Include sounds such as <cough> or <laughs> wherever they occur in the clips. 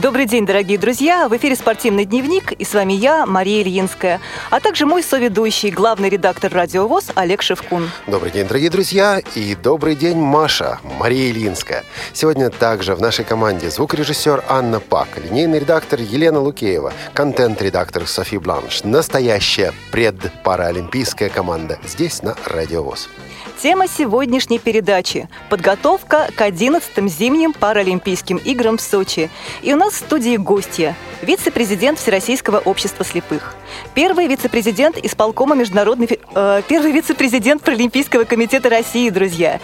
Добрый день, дорогие друзья! В эфире «Спортивный дневник» и с вами я, Мария Ильинская, а также мой соведущий, главный редактор «Радио ВОЗ» Олег Шевкун. Добрый день, дорогие друзья, и добрый день, Маша, Мария Ильинская. Сегодня также в нашей команде звукорежиссер Анна Пак, линейный редактор Елена Лукеева, контент-редактор Софи Бланш, настоящая предпараолимпийская команда здесь на «Радио ВОЗ». Тема сегодняшней передачи – подготовка к 11-м зимним Паралимпийским играм в Сочи. И у нас в студии гостья – вице-президент Всероссийского общества слепых, первый вице-президент исполкома международной... Э, первый вице-президент Паралимпийского комитета России, друзья,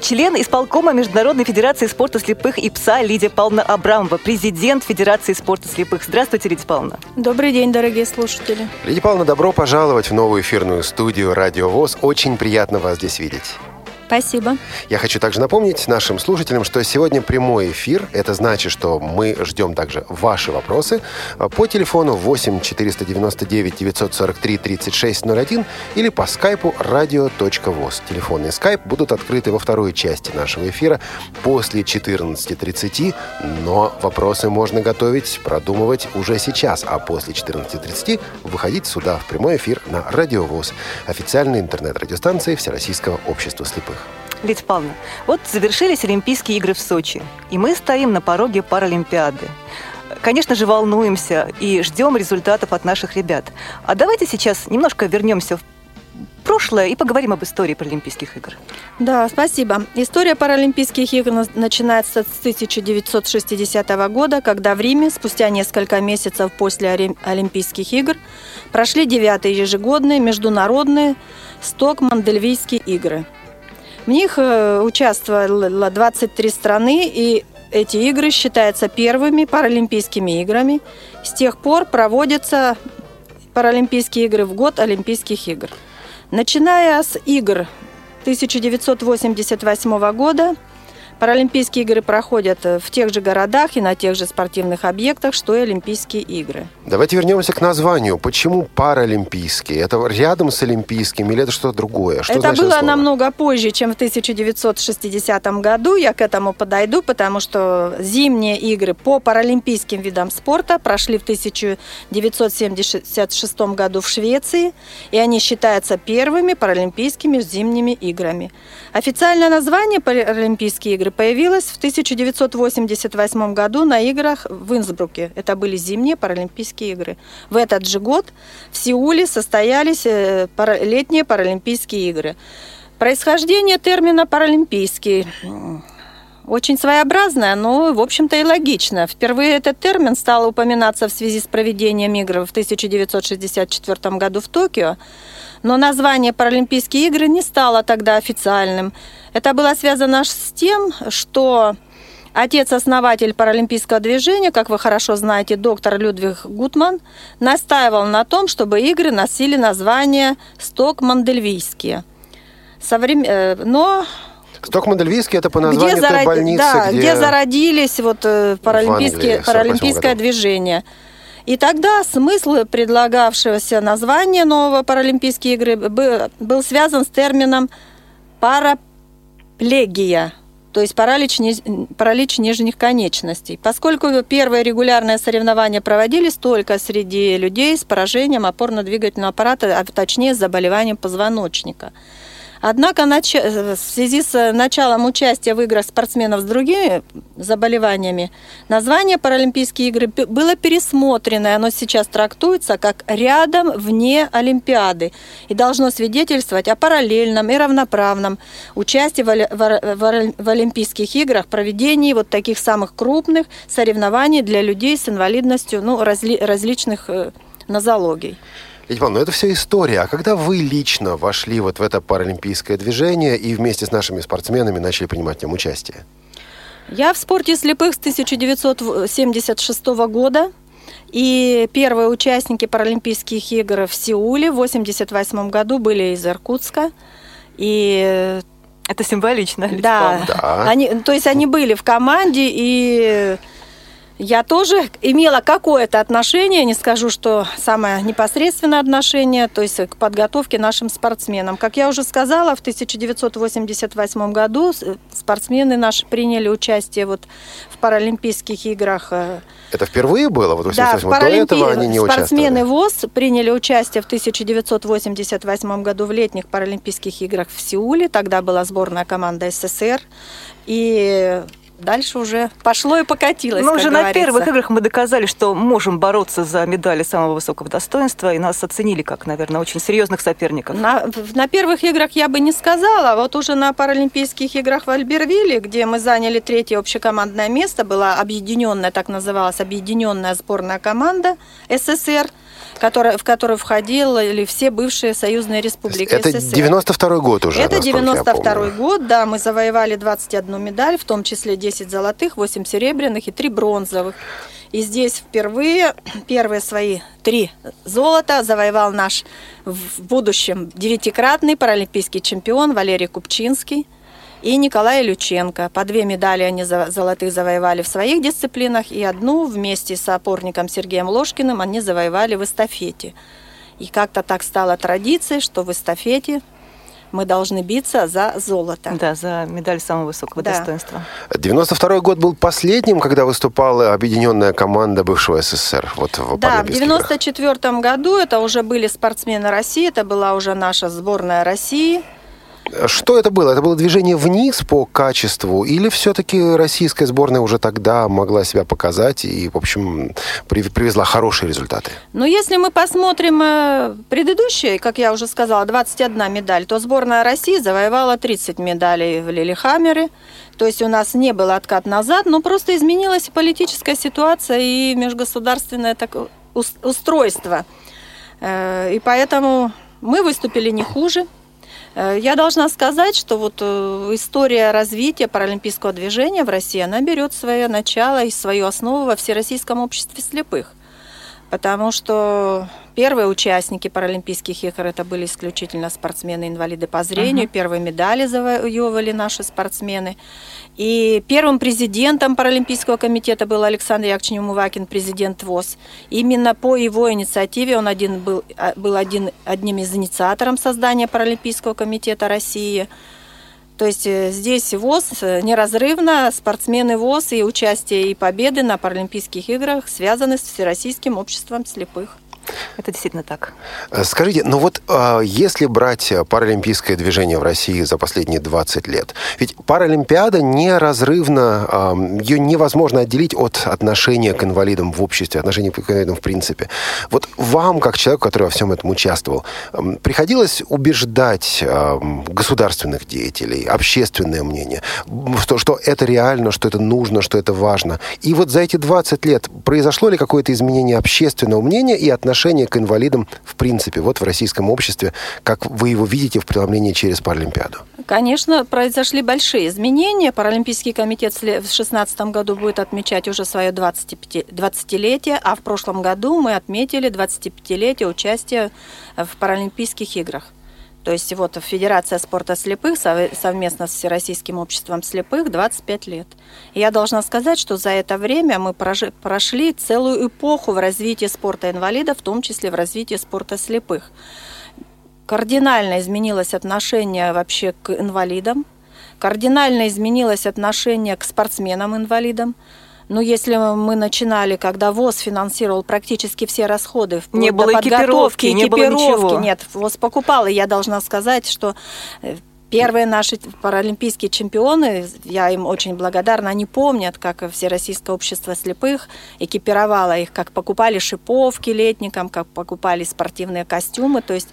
член исполкома Международной федерации спорта слепых и ПСА Лидия Павловна Абрамова, президент Федерации спорта слепых. Здравствуйте, Лидия Павловна. Добрый день, дорогие слушатели. Лидия Павловна, добро пожаловать в новую эфирную студию «Радио ВОЗ». Очень приятно вас здесь видеть. верить. Спасибо. Я хочу также напомнить нашим слушателям, что сегодня прямой эфир. Это значит, что мы ждем также ваши вопросы по телефону 8 499 943 3601 или по скайпу radio.voz. Телефон и скайп будут открыты во второй части нашего эфира после 14.30, но вопросы можно готовить, продумывать уже сейчас, а после 14.30 выходить сюда в прямой эфир на Радио ВОЗ, официальной интернет-радиостанции Всероссийского общества слепых. Лидия Павловна, вот завершились Олимпийские игры в Сочи, и мы стоим на пороге Паралимпиады. Конечно же, волнуемся и ждем результатов от наших ребят. А давайте сейчас немножко вернемся в прошлое и поговорим об истории Паралимпийских игр. Да, спасибо. История Паралимпийских игр начинается с 1960 года, когда в Риме, спустя несколько месяцев после Олимпийских игр, прошли девятые ежегодные международные Сток-Мандельвийские игры – в них э, участвовало 23 страны, и эти игры считаются первыми паралимпийскими играми. С тех пор проводятся Паралимпийские игры в год Олимпийских игр. Начиная с игр 1988 года Паралимпийские игры проходят э, в тех же городах и на тех же спортивных объектах, что и Олимпийские игры. Давайте вернемся к названию. Почему паралимпийские? Это рядом с олимпийским или это что-то другое? Что это было слово? намного позже, чем в 1960 году. Я к этому подойду, потому что зимние игры по паралимпийским видам спорта прошли в 1976 году в Швеции, и они считаются первыми паралимпийскими зимними играми. Официальное название Паралимпийские игры появилось в 1988 году на играх в Инсбруке. Это были зимние Паралимпийские игры. В этот же год в Сеуле состоялись э, летние Паралимпийские игры. Происхождение термина «паралимпийский» очень своеобразное, но, в общем-то, и логично. Впервые этот термин стал упоминаться в связи с проведением игр в 1964 году в Токио, но название Паралимпийские игры не стало тогда официальным. Это было связано с тем, что отец-основатель паралимпийского движения, как вы хорошо знаете, доктор Людвиг Гутман, настаивал на том, чтобы игры носили название «Сток-Мандельвийские». Соврем... Э, но Сток-Мандельвийский это по названию где зарод... больницы, да, где... где зародились вот э, паралимпийские, паралимпийское движение. И тогда смысл предлагавшегося названия нового Паралимпийские игры был связан с термином параплегия, то есть паралич, паралич нижних конечностей. Поскольку первые регулярные соревнования проводились только среди людей с поражением опорно-двигательного аппарата, а точнее с заболеванием позвоночника – Однако в связи с началом участия в играх спортсменов с другими заболеваниями, название Паралимпийские игры было пересмотрено, и оно сейчас трактуется как рядом вне Олимпиады и должно свидетельствовать о параллельном и равноправном участии в Олимпийских играх, проведении вот таких самых крупных соревнований для людей с инвалидностью ну, разли различных э, нозологий. Павловна, ну это все история. А когда вы лично вошли вот в это паралимпийское движение и вместе с нашими спортсменами начали принимать в нем участие? Я в спорте слепых с 1976 года. И первые участники Паралимпийских игр в Сеуле в 1988 году были из Иркутска. И это символично. Да, да. Они, то есть они были в команде и Я тоже имела какое-то отношение, не скажу, что самое непосредственное отношение, то есть к подготовке нашим спортсменам. Как я уже сказала, в 1988 году спортсмены наши приняли участие вот в Паралимпийских играх. Э, Это впервые было? Вот да, в Паралимпи... До этого они не спортсмены ВОЗ приняли участие в 1988 году в летних Паралимпийских играх в Сеуле. Тогда была сборная команда СССР. И дальше уже пошло и покатилось. Ну, уже на первых играх мы доказали, что можем бороться за медали самого высокого достоинства, и нас оценили как, наверное, очень серьезных соперников. На, на первых играх я бы не сказала, вот уже на Паралимпийских играх в Альбервилле, где мы заняли третье общекомандное место, была объединенная, так называлась, объединенная сборная команда СССР – который, в которую входили все бывшие союзные республики Это СССР. 92 год уже, Это 92 год, да, мы завоевали 21 медаль, в том числе 10 золотых, 8 серебряных и 3 бронзовых. И здесь впервые первые свои три золота завоевал наш в будущем девятикратный паралимпийский чемпион Валерий Купчинский – и Николай Люченко. По две медали они золотых завоевали в своих дисциплинах, и одну вместе с опорником Сергеем Ложкиным они завоевали в эстафете. И как-то так стало традицией, что в эстафете мы должны биться за золото. Да, за медаль самого высокого да. достоинства. 92 год был последним, когда выступала объединенная команда бывшего СССР. Вот в да, в 94 году это уже были спортсмены России, это была уже наша сборная России – что это было? Это было движение вниз по качеству или все-таки российская сборная уже тогда могла себя показать и, в общем, привезла хорошие результаты? Ну, если мы посмотрим э, предыдущие, как я уже сказала, 21 медаль, то сборная России завоевала 30 медалей в Лилихаммере. То есть у нас не был откат назад, но просто изменилась политическая ситуация и межгосударственное такое устройство. Э, и поэтому мы выступили не хуже. Э, я должна сказать, что вот э, история развития паралимпийского движения в России, она берет свое начало и свою основу во Всероссийском обществе слепых. Потому что первые участники Паралимпийских игр это были исключительно спортсмены-инвалиды по зрению. Uh-huh. Первые медали завоевывали наши спортсмены. И первым президентом Паралимпийского комитета был Александр Яковлевич Мувакин, президент ВОЗ. Именно по его инициативе он один был, а, был один, одним из инициаторов создания Паралимпийского комитета России. То есть э, здесь ВОЗ э, неразрывно, спортсмены ВОЗ и участие и победы на Паралимпийских играх связаны с Всероссийским обществом слепых. Это действительно так. Э, скажите, ну вот э, если брать паралимпийское движение в России за последние 20 лет, ведь Паралимпиада неразрывно, ее невозможно отделить от отношения к инвалидам в обществе, отношения к инвалидам в принципе. Вот вам, как человеку, который во всем этом участвовал, приходилось убеждать государственных деятелей, общественное мнение, что, что это реально, что это нужно, что это важно. И вот за эти 20 лет произошло ли какое-то изменение общественного мнения и отношения отношение к инвалидам в принципе, вот в российском обществе, как вы его видите в преломлении через Паралимпиаду? Конечно, произошли большие изменения. Паралимпийский комитет в 2016 году будет отмечать уже свое 20-летие, а в прошлом году мы отметили 25-летие участия в Паралимпийских играх. То есть вот Федерация спорта слепых совместно с Всероссийским обществом слепых 25 лет. Я должна сказать, что за это время мы прошли целую эпоху в развитии спорта инвалидов, в том числе в развитии спорта слепых. Кардинально изменилось отношение вообще к инвалидам, кардинально изменилось отношение к спортсменам-инвалидам. Ну, если мы начинали, когда ВОЗ финансировал практически все расходы, не было подготовки, экипировки, не было ничего. нет, ВОЗ покупал, и я должна сказать, что э, Первые наши паралимпийские чемпионы, я им очень благодарна, они помнят, как Всероссийское общество слепых экипировало их, как покупали шиповки летникам, как покупали спортивные костюмы. То есть,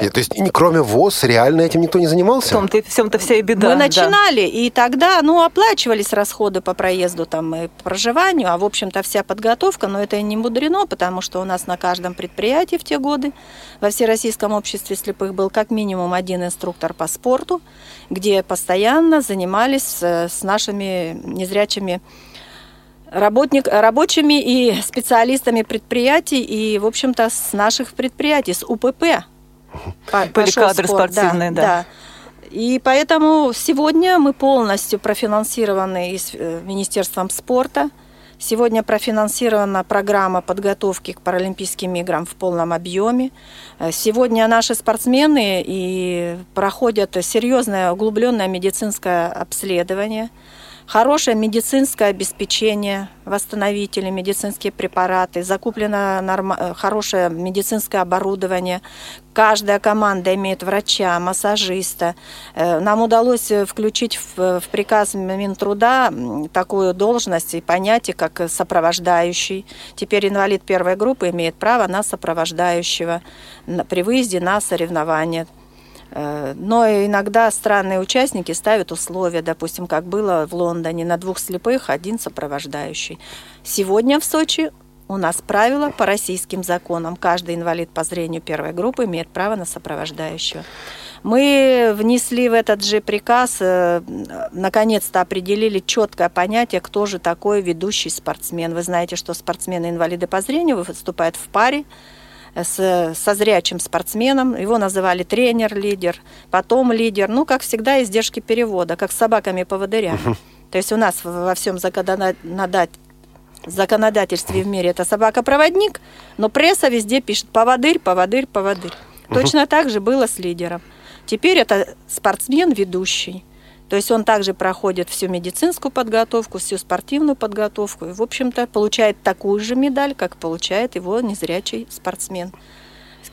Нет, то есть кроме ВОЗ реально этим никто не занимался? В том-то, в том-то вся и беда. Мы начинали, да. и тогда ну, оплачивались расходы по проезду там, и проживанию, а в общем-то вся подготовка, но это не мудрено, потому что у нас на каждом предприятии в те годы во Всероссийском обществе слепых был как минимум один инструктор по спорту, спорту, где постоянно занимались с нашими незрячими работник, рабочими и специалистами предприятий и, в общем-то, с наших предприятий, с УПП. Поликадры спортивные, да. да. И поэтому сегодня мы полностью профинансированы с э, Министерством спорта. Сегодня профинансирована программа подготовки к Паралимпийским играм в полном объеме. Э, сегодня наши спортсмены и проходят серьезное углубленное медицинское обследование – хорошее медицинское обеспечение, восстановители, медицинские препараты, закуплено норм... Э, хорошее медицинское оборудование. Каждая команда имеет врача, массажиста. Э, нам удалось э, включить в, в приказ Минтруда такую должность и понятие, как сопровождающий. Теперь инвалид первой группы имеет право на сопровождающего при выезде на соревнования. Э, но иногда странные участники ставят условия, допустим, как было в Лондоне, на двух слепых один сопровождающий. Сегодня в Сочи у нас правило по российским законам. Каждый инвалид по зрению первой группы имеет право на сопровождающего. Мы внесли в этот же приказ, э, наконец-то определили четкое понятие, кто же такой ведущий спортсмен. Вы знаете, что спортсмены-инвалиды по зрению выступают в паре, с, со зрячим спортсменом. Его называли тренер-лидер, потом лидер. Ну, как всегда, издержки перевода, как с собаками-поводырями. Угу. То есть у нас во всем законодательстве в мире это собака-проводник, но пресса везде пишет поводырь, поводырь, поводырь. Угу. Точно так же было с лидером. Теперь это спортсмен-ведущий. То есть он также проходит всю медицинскую подготовку, всю спортивную подготовку и, в общем-то, получает такую же медаль, как получает его незрячий спортсмен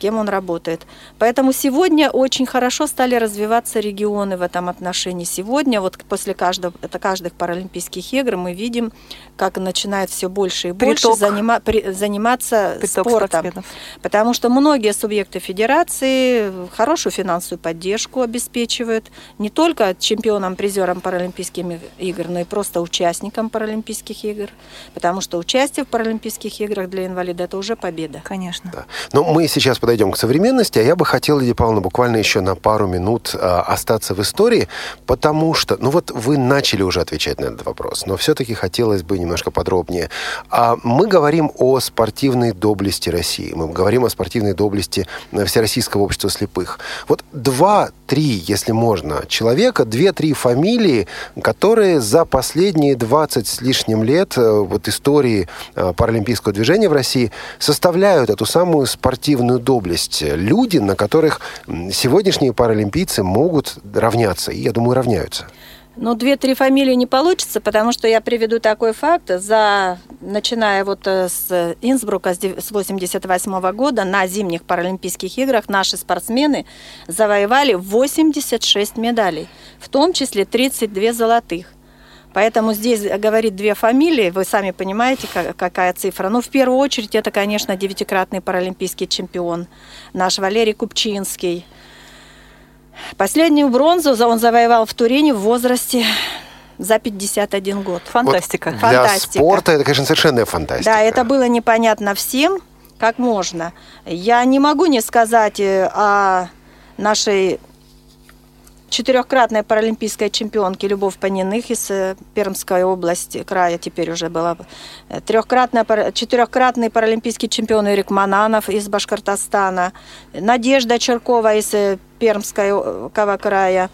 кем он работает. Поэтому сегодня очень хорошо стали развиваться регионы в этом отношении. Сегодня, вот после каждого, это каждых Паралимпийских игр, мы видим, как начинает все больше и больше Приток. занима, при, заниматься Приток спортом. Спортсменов. Потому что многие субъекты федерации хорошую финансовую поддержку обеспечивают не только чемпионам, призерам Паралимпийских игр, но и просто участникам Паралимпийских игр. Потому что участие в Паралимпийских играх для инвалида – это уже победа. Конечно. Да. Но мы сейчас подойдем подойдем к современности, а я бы хотел, Лидия Павловна, буквально еще на пару минут э, остаться в истории, потому что, ну вот вы начали уже отвечать на этот вопрос, но все-таки хотелось бы немножко подробнее. А мы говорим о спортивной доблести России, мы говорим о спортивной доблести э, Всероссийского общества слепых. Вот два-три, если можно, человека, две-три фамилии, которые за последние 20 с лишним лет э, вот истории э, паралимпийского движения в России составляют эту самую спортивную доблесть. Люди, на которых сегодняшние паралимпийцы могут равняться. И, я думаю, равняются. Ну, две-три фамилии не получится, потому что я приведу такой факт. За, начиная вот э, с Инсбрука с 88 года на зимних Паралимпийских играх наши спортсмены завоевали 86 медалей, в том числе 32 золотых. Поэтому здесь говорит две фамилии, вы сами понимаете, какая цифра. Ну, в первую очередь, это, конечно, девятикратный паралимпийский чемпион наш Валерий Купчинский. Последнюю бронзу он завоевал в Турине в возрасте за 51 год. Фантастика. Вот для фантастика. спорта это, конечно, совершенная фантастика. Да, это было непонятно всем, как можно. Я не могу не сказать э, о нашей четырехкратной паралимпийской чемпионки Любовь Паниных из э, Пермской области, края теперь уже была. Э, трехкратная, четырехкратный паралимпийский чемпион Эрик Мананов из Башкортостана. Надежда Черкова из Пермского края.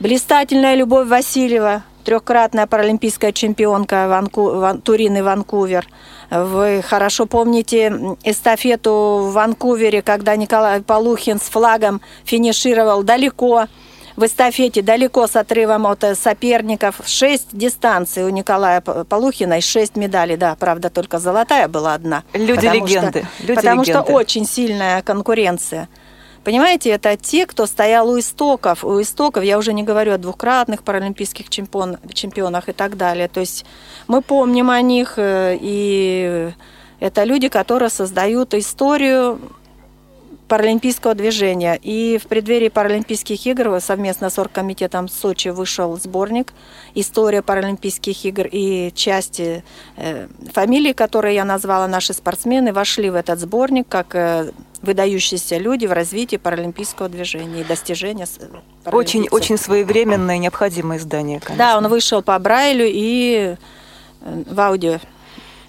Блистательная Любовь Васильева, трехкратная паралимпийская чемпионка Ванку, Ван, Турин и Ванкувер. Вы хорошо помните эстафету в Ванкувере, когда Николай Полухин с флагом финишировал далеко в эстафете, далеко с отрывом от соперников. Шесть дистанций у Николая Полухина и шесть медалей. Да, правда, только золотая была одна. Люди-легенды. Люди потому что очень сильная конкуренция. Понимаете, это те, кто стоял у истоков. У истоков, я уже не говорю о двухкратных паралимпийских чемпион, чемпионах и так далее. То есть мы помним о них, э, и это люди, которые создают историю паралимпийского движения. И в преддверии Паралимпийских игр совместно с оргкомитетом Сочи вышел сборник «История Паралимпийских игр» и части э, фамилий, которые я назвала, наши спортсмены, вошли в этот сборник как э, выдающиеся люди в развитии паралимпийского движения и достижения Очень, очень своевременное необходимое издание, конечно. Да, он вышел по Брайлю и э, в аудио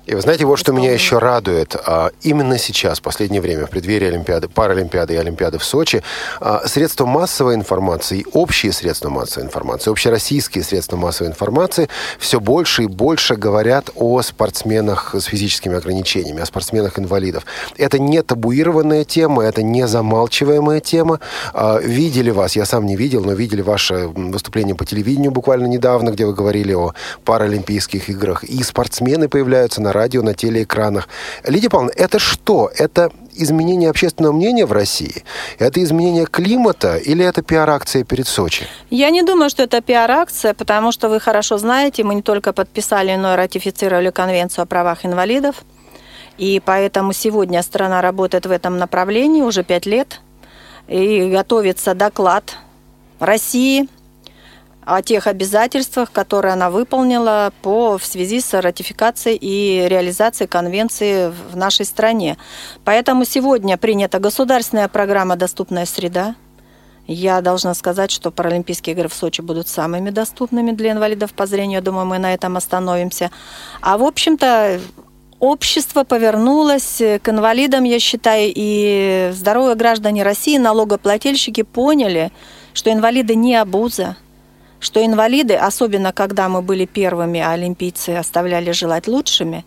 И вы знаете, вот что меня еще радует. А, именно сейчас, в последнее время, в преддверии Олимпиады, Паралимпиады и Олимпиады в Сочи, а, средства массовой информации, общие средства массовой информации, общероссийские средства массовой информации все больше и больше говорят о спортсменах с физическими ограничениями, о спортсменах-инвалидов. Это не табуированная тема, это не замалчиваемая тема. А, видели вас, я сам не видел, но видели ваше выступление по телевидению буквально недавно, где вы говорили о Паралимпийских играх. И спортсмены появляются на радио, на телеэкранах. Лидия Павловна, это что? Это изменение общественного мнения в России? Это изменение климата или это пиар-акция перед Сочи? Я не думаю, что это пиар-акция, потому что вы хорошо знаете, мы не только подписали, но и ратифицировали Конвенцию о правах инвалидов. И поэтому сегодня страна работает в этом направлении уже пять лет. И готовится доклад России о тех обязательствах, которые она выполнила по, в связи с ратификацией и реализацией конвенции в нашей стране. Поэтому сегодня принята государственная программа «Доступная среда». Я должна сказать, что Паралимпийские игры в Сочи будут самыми доступными для инвалидов по зрению. Думаю, мы на этом остановимся. А в общем-то, общество повернулось к инвалидам, я считаю, и здоровые граждане России, налогоплательщики поняли, что инвалиды не обуза, что инвалиды, особенно когда мы были первыми, а олимпийцы оставляли желать лучшими,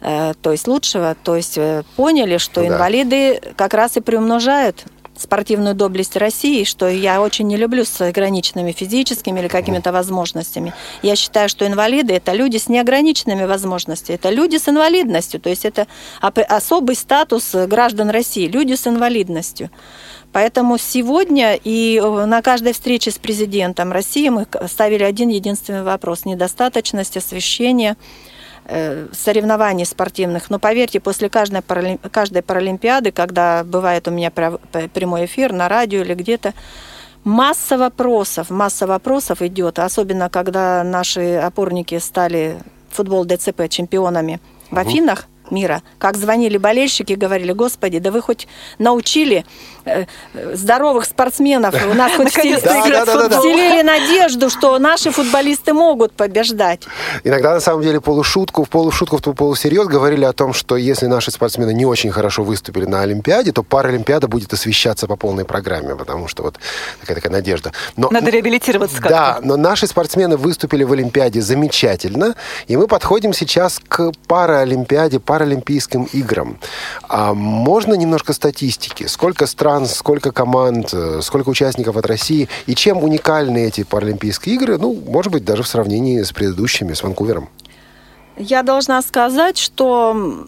э, то есть лучшего, то есть э, поняли, что да. инвалиды как раз и приумножают спортивную доблесть России, что я очень не люблю с ограниченными физическими или какими-то возможностями. Я считаю, что инвалиды – это люди с неограниченными возможностями, это люди с инвалидностью, то есть это особый статус граждан России, люди с инвалидностью. Поэтому сегодня и э, на каждой встрече с президентом России мы ставили один единственный вопрос – недостаточность освещения э, соревнований спортивных. Но поверьте, после каждой, каждой паралимпиады, когда бывает у меня прямой эфир на радио или где-то, масса вопросов, масса вопросов идет, особенно когда наши опорники стали футбол ДЦП чемпионами в Афинах мира. Как звонили болельщики, говорили, господи, да вы хоть научили э, здоровых спортсменов, у нас хоть вселили надежду, что наши футболисты могут побеждать. Иногда, на самом деле, полушутку, в полушутку, в полусерьез говорили о том, что если наши спортсмены не очень хорошо выступили на Олимпиаде, то Паралимпиада будет освещаться по полной программе, потому что вот такая такая надежда. Но, Надо реабилитироваться как-то. Да, но наши спортсмены выступили в Олимпиаде замечательно, и мы подходим сейчас к Паралимпиаде, Паралимпийским играм. А можно немножко статистики? Сколько стран, сколько команд, э, сколько участников от России? И чем уникальны эти Паралимпийские игры? Ну, может быть, даже в сравнении с предыдущими, с Ванкувером. Я должна сказать, что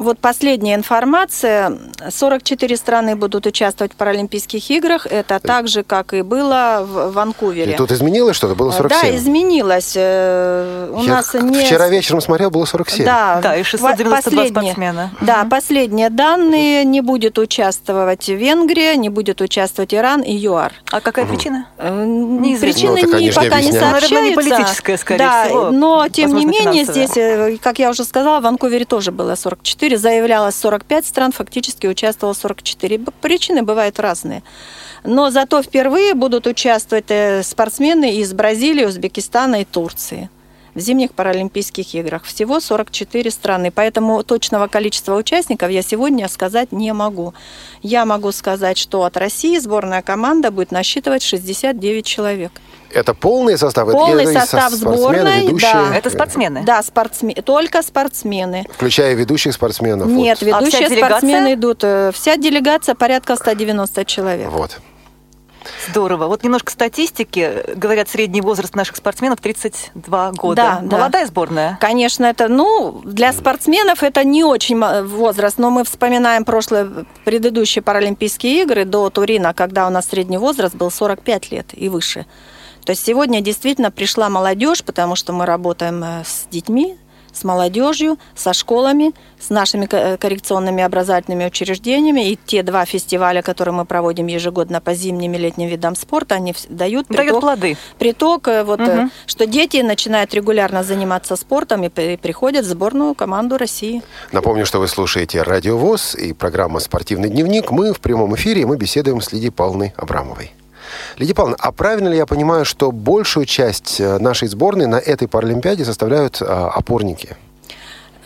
вот последняя информация. 44 страны будут участвовать в Паралимпийских играх. Это так же, как и было в Ванкувере. И тут изменилось что-то? Было 47? Да, изменилось. Э, у Я нас не... Вчера вечером смотрел, было 47. Да, да и 692 спортсмена. Да, угу. последние данные. Не будет участвовать Венгрия, не будет участвовать Иран и ЮАР. А какая угу. причина? Э, Неизвестно. Причина ну, не, пока не сообщается. не политическая, скорее да, всего. Но, тем не менее, здесь, э, как я уже сказала, в Ванкувере тоже было 44 4 заявлялось 45 стран, фактически участвовало 44. Причины бывают разные. Но зато впервые будут участвовать э, спортсмены из Бразилии, Узбекистана и Турции в зимних Паралимпийских играх. Всего 44 страны, поэтому точного количества участников я сегодня сказать не могу. Я могу сказать, что от России сборная команда будет насчитывать 69 человек. Это полный состав? Полный это состав сборной, ведущие? да. Это спортсмены? Да, спортсмены, только спортсмены. Включая ведущих спортсменов? Нет, вот. ведущие а спортсмены идут. Э, вся делегация порядка 190 человек. Вот. Здорово. Вот немножко статистики. Говорят, средний возраст наших спортсменов 32 года. Да, Молодая да. сборная? Конечно, это, ну, для спортсменов это не очень возраст, но мы вспоминаем прошлые, предыдущие Паралимпийские игры до Турина, когда у нас средний возраст был 45 лет и выше. То есть сегодня действительно пришла молодежь, потому что мы работаем э, с детьми, с молодежью, со школами, с нашими коррекционными образовательными учреждениями. И те два фестиваля, которые мы проводим ежегодно по зимним и летним видам спорта, они дают, приток, дают плоды. Приток, э, вот, угу. что дети начинают регулярно заниматься спортом и приходят в сборную команду России. Напомню, что вы слушаете Радио ВОЗ и программа «Спортивный дневник». Мы в прямом эфире, и мы беседуем с Лидией Павловной Абрамовой. Лидия Павловна, а правильно ли я понимаю, что большую часть э, нашей сборной на этой Паралимпиаде составляют а, опорники?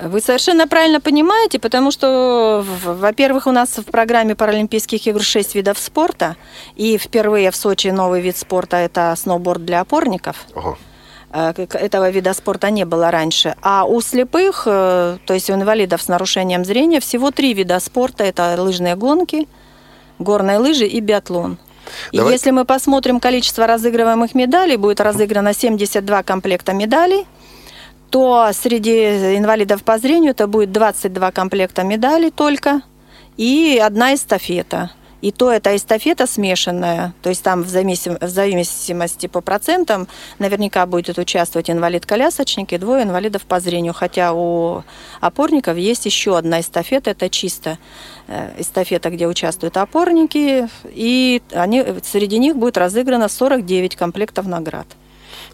Вы совершенно правильно понимаете, потому что, во-первых, у нас в программе Паралимпийских игр 6 видов спорта, и впервые в Сочи новый вид спорта – это сноуборд для опорников. Ого. Э, этого вида спорта не было раньше. А у слепых, э, то есть у инвалидов с нарушением зрения, всего три вида спорта. Это лыжные гонки, горные лыжи и биатлон. Давай. Если мы посмотрим количество разыгрываемых медалей, будет разыграно 72 комплекта медалей, то среди инвалидов по зрению это будет 22 комплекта медалей только и одна эстафета – и то это эстафета смешанная, то есть там в, зависим, в зависимости по процентам наверняка будет участвовать инвалид-колясочник и двое инвалидов по зрению, хотя у опорников есть еще одна эстафета, это чисто э, эстафета, где участвуют опорники, и они, среди них будет разыграно 49 комплектов наград.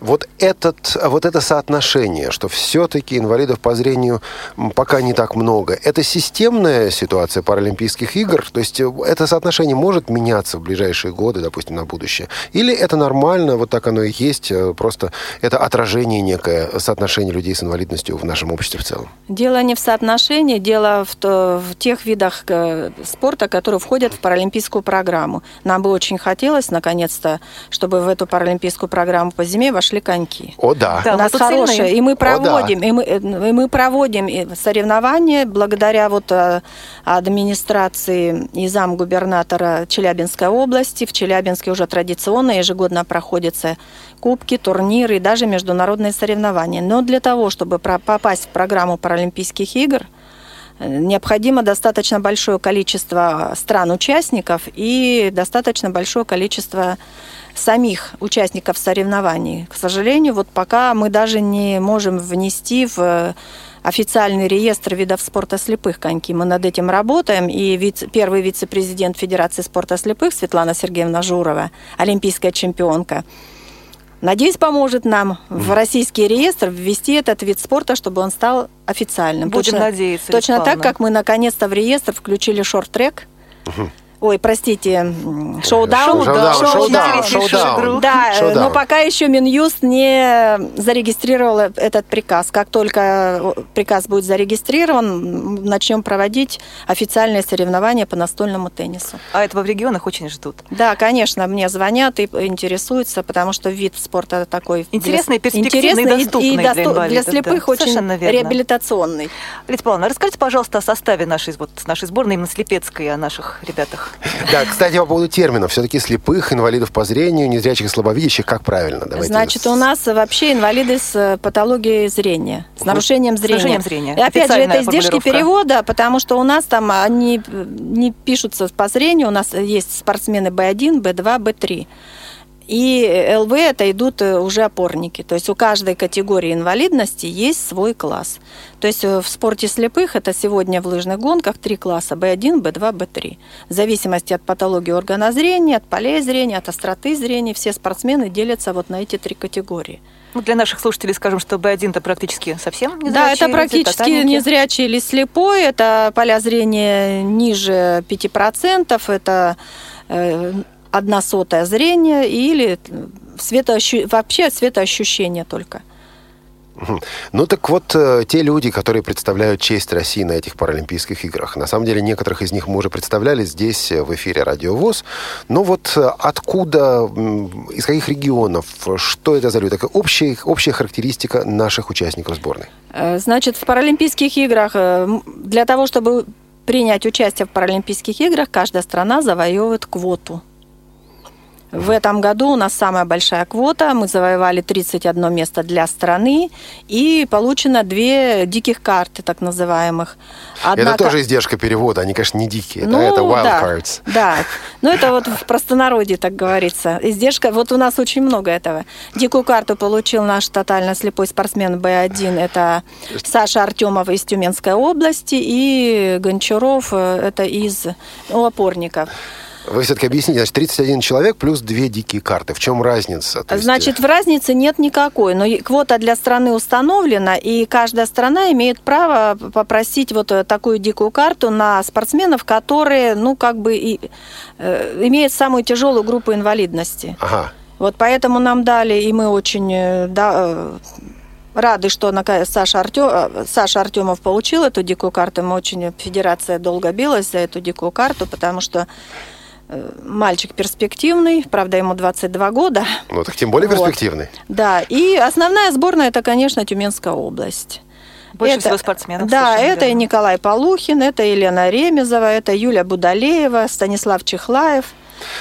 Вот, этот, вот это соотношение, что все-таки инвалидов по зрению пока не так много, это системная ситуация Паралимпийских игр? То есть э, это соотношение может меняться в ближайшие годы, допустим, на будущее? Или это нормально, вот так оно и есть, э, просто это отражение некое соотношение людей с инвалидностью в нашем обществе в целом? Дело не в соотношении, дело в, то, в тех видах э, спорта, которые входят в паралимпийскую программу. Нам бы очень хотелось, наконец-то, чтобы в эту паралимпийскую программу по зиме вошли пошли коньки. О, да. да У нас хорошие. И мы проводим, О, да. и, мы, и мы проводим соревнования благодаря вот э, администрации и замгубернатора Челябинской области. В Челябинске уже традиционно ежегодно проходятся кубки, турниры и даже международные соревнования. Но для того, чтобы попасть в программу Паралимпийских игр, э, необходимо достаточно большое количество стран-участников и достаточно большое количество самих участников соревнований. К сожалению, вот пока мы даже не можем внести в э, официальный реестр видов спорта слепых коньки. Мы над этим работаем, и вице, первый вице-президент Федерации спорта слепых Светлана Сергеевна Журова, олимпийская чемпионка, Надеюсь, поможет нам в российский реестр ввести этот вид спорта, чтобы он стал официальным. Будем точно, надеяться. Точно так, как мы наконец-то в реестр включили шорт-трек. Угу. Ой, простите, шоу-даун. Шоу-даун. Шоу-даун. Да, но пока еще Минюст не зарегистрировал этот приказ. Как только приказ будет зарегистрирован, начнем проводить официальные соревнования по настольному теннису. А этого в регионах очень ждут? Да, конечно, мне звонят и интересуются, потому что вид спорта такой... Интересный, перспективный и доступный и для, инвалидов. Для слепых да, очень реабилитационный. Лидия Павловна, расскажите, пожалуйста, о составе нашей, вот, нашей сборной, именно слепецкой, о наших ребятах. Да, кстати, по поводу терминов. Все-таки слепых, инвалидов по зрению, незрячих и слабовидящих, как правильно? Давайте Значит, у нас вообще инвалиды с э, патологией зрения, с нарушением зрения. С нарушением зрения. И опять же, это издержки перевода, потому что у нас там они не пишутся по зрению, у нас есть спортсмены B1, B2, B3. И ЛВ это идут э, уже опорники. То есть у каждой категории инвалидности есть свой класс. То есть э, в спорте слепых это сегодня в лыжных гонках три класса B1, B2, B3. В зависимости от патологии органа зрения, от полей зрения, от остроты зрения, все спортсмены делятся вот на эти три категории. Ну, для наших слушателей скажем, что B1 это практически совсем незрячий. Да, это практически люди, незрячий или слепой. Это поля зрения ниже 5%. Это э, одна сотая зрения или светоощу... вообще светоощущение только. Ну так вот, э, те люди, которые представляют честь России на этих Паралимпийских играх, на самом деле некоторых из них мы уже представляли здесь, э, в эфире Радио ВОЗ. Но вот э, откуда, из каких регионов, что это за люди? Такая общая, общая характеристика наших участников сборной. Значит, в Паралимпийских играх для того, чтобы принять участие в Паралимпийских играх, каждая страна завоевывает квоту в этом году у нас самая большая квота. Мы завоевали 31 место для страны и получено две диких карты, так называемых. Одна... Это тоже издержка перевода, они, конечно, не дикие, ну, да, это wild да, cards. Да, ну это вот в простонародье, так говорится. Издержка, вот у нас очень много этого. Дикую карту получил наш тотально слепой спортсмен Б1, это Саша Артемов из Тюменской области, и Гончаров, э, это из ну, опорников. Вы все-таки объясните, значит, 31 человек плюс две дикие карты. В чем разница? То значит, есть... в разнице нет никакой. Но квота для страны установлена, и каждая страна имеет право попросить вот э, такую дикую карту на спортсменов, которые, ну, как бы, и, э, имеют самую тяжелую группу инвалидности. Ага. Вот поэтому нам дали, и мы очень э, да, рады, что Саша, Артем, э, Саша Артемов получил эту дикую карту. Мы очень, федерация долго билась за эту дикую карту, потому что э, мальчик перспективный, правда, ему 22 года. Ну, так тем более вот. перспективный. Да, и основная сборная, это, конечно, Тюменская область. Больше это, всего спортсменов. Да, это и Николай Полухин, это Елена Ремезова, это Юля Будалеева, Станислав Чехлаев –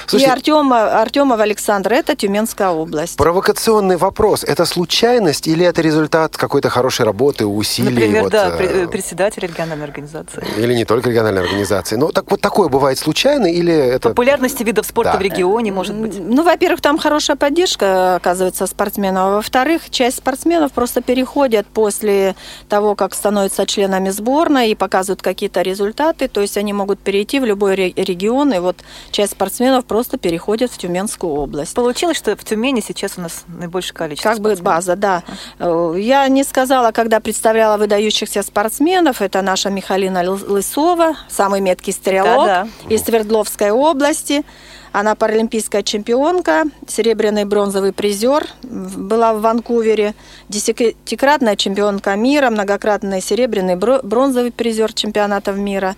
Слушайте, и Артема, Артемов Александр, это Тюменская область. Провокационный вопрос. Это случайность или это результат какой-то хорошей работы, усилий? Например, вот, да, э, председатель региональной организации. Или не только региональной организации. Ну, так вот такое бывает случайно или это... Популярности видов спорта да. в регионе, может быть? Ну, во-первых, там хорошая поддержка, оказывается, спортсменов. А во-вторых, часть спортсменов просто переходят после того, как становятся членами сборной и показывают какие-то результаты. То есть они могут перейти в любой регион, и вот часть спортсменов спортсменов просто переходят в Тюменскую область. Получилось, что в Тюмени сейчас у нас наибольшее количество Как бы база, да. Э, я не сказала, когда представляла выдающихся спортсменов, это наша Михалина Лысова, самый меткий стрелок да, да. из Свердловской области. Она паралимпийская чемпионка, серебряный бронзовый призер, была в Ванкувере, десятикратная чемпионка мира, многократный серебряный бронзовый призер чемпионатов мира.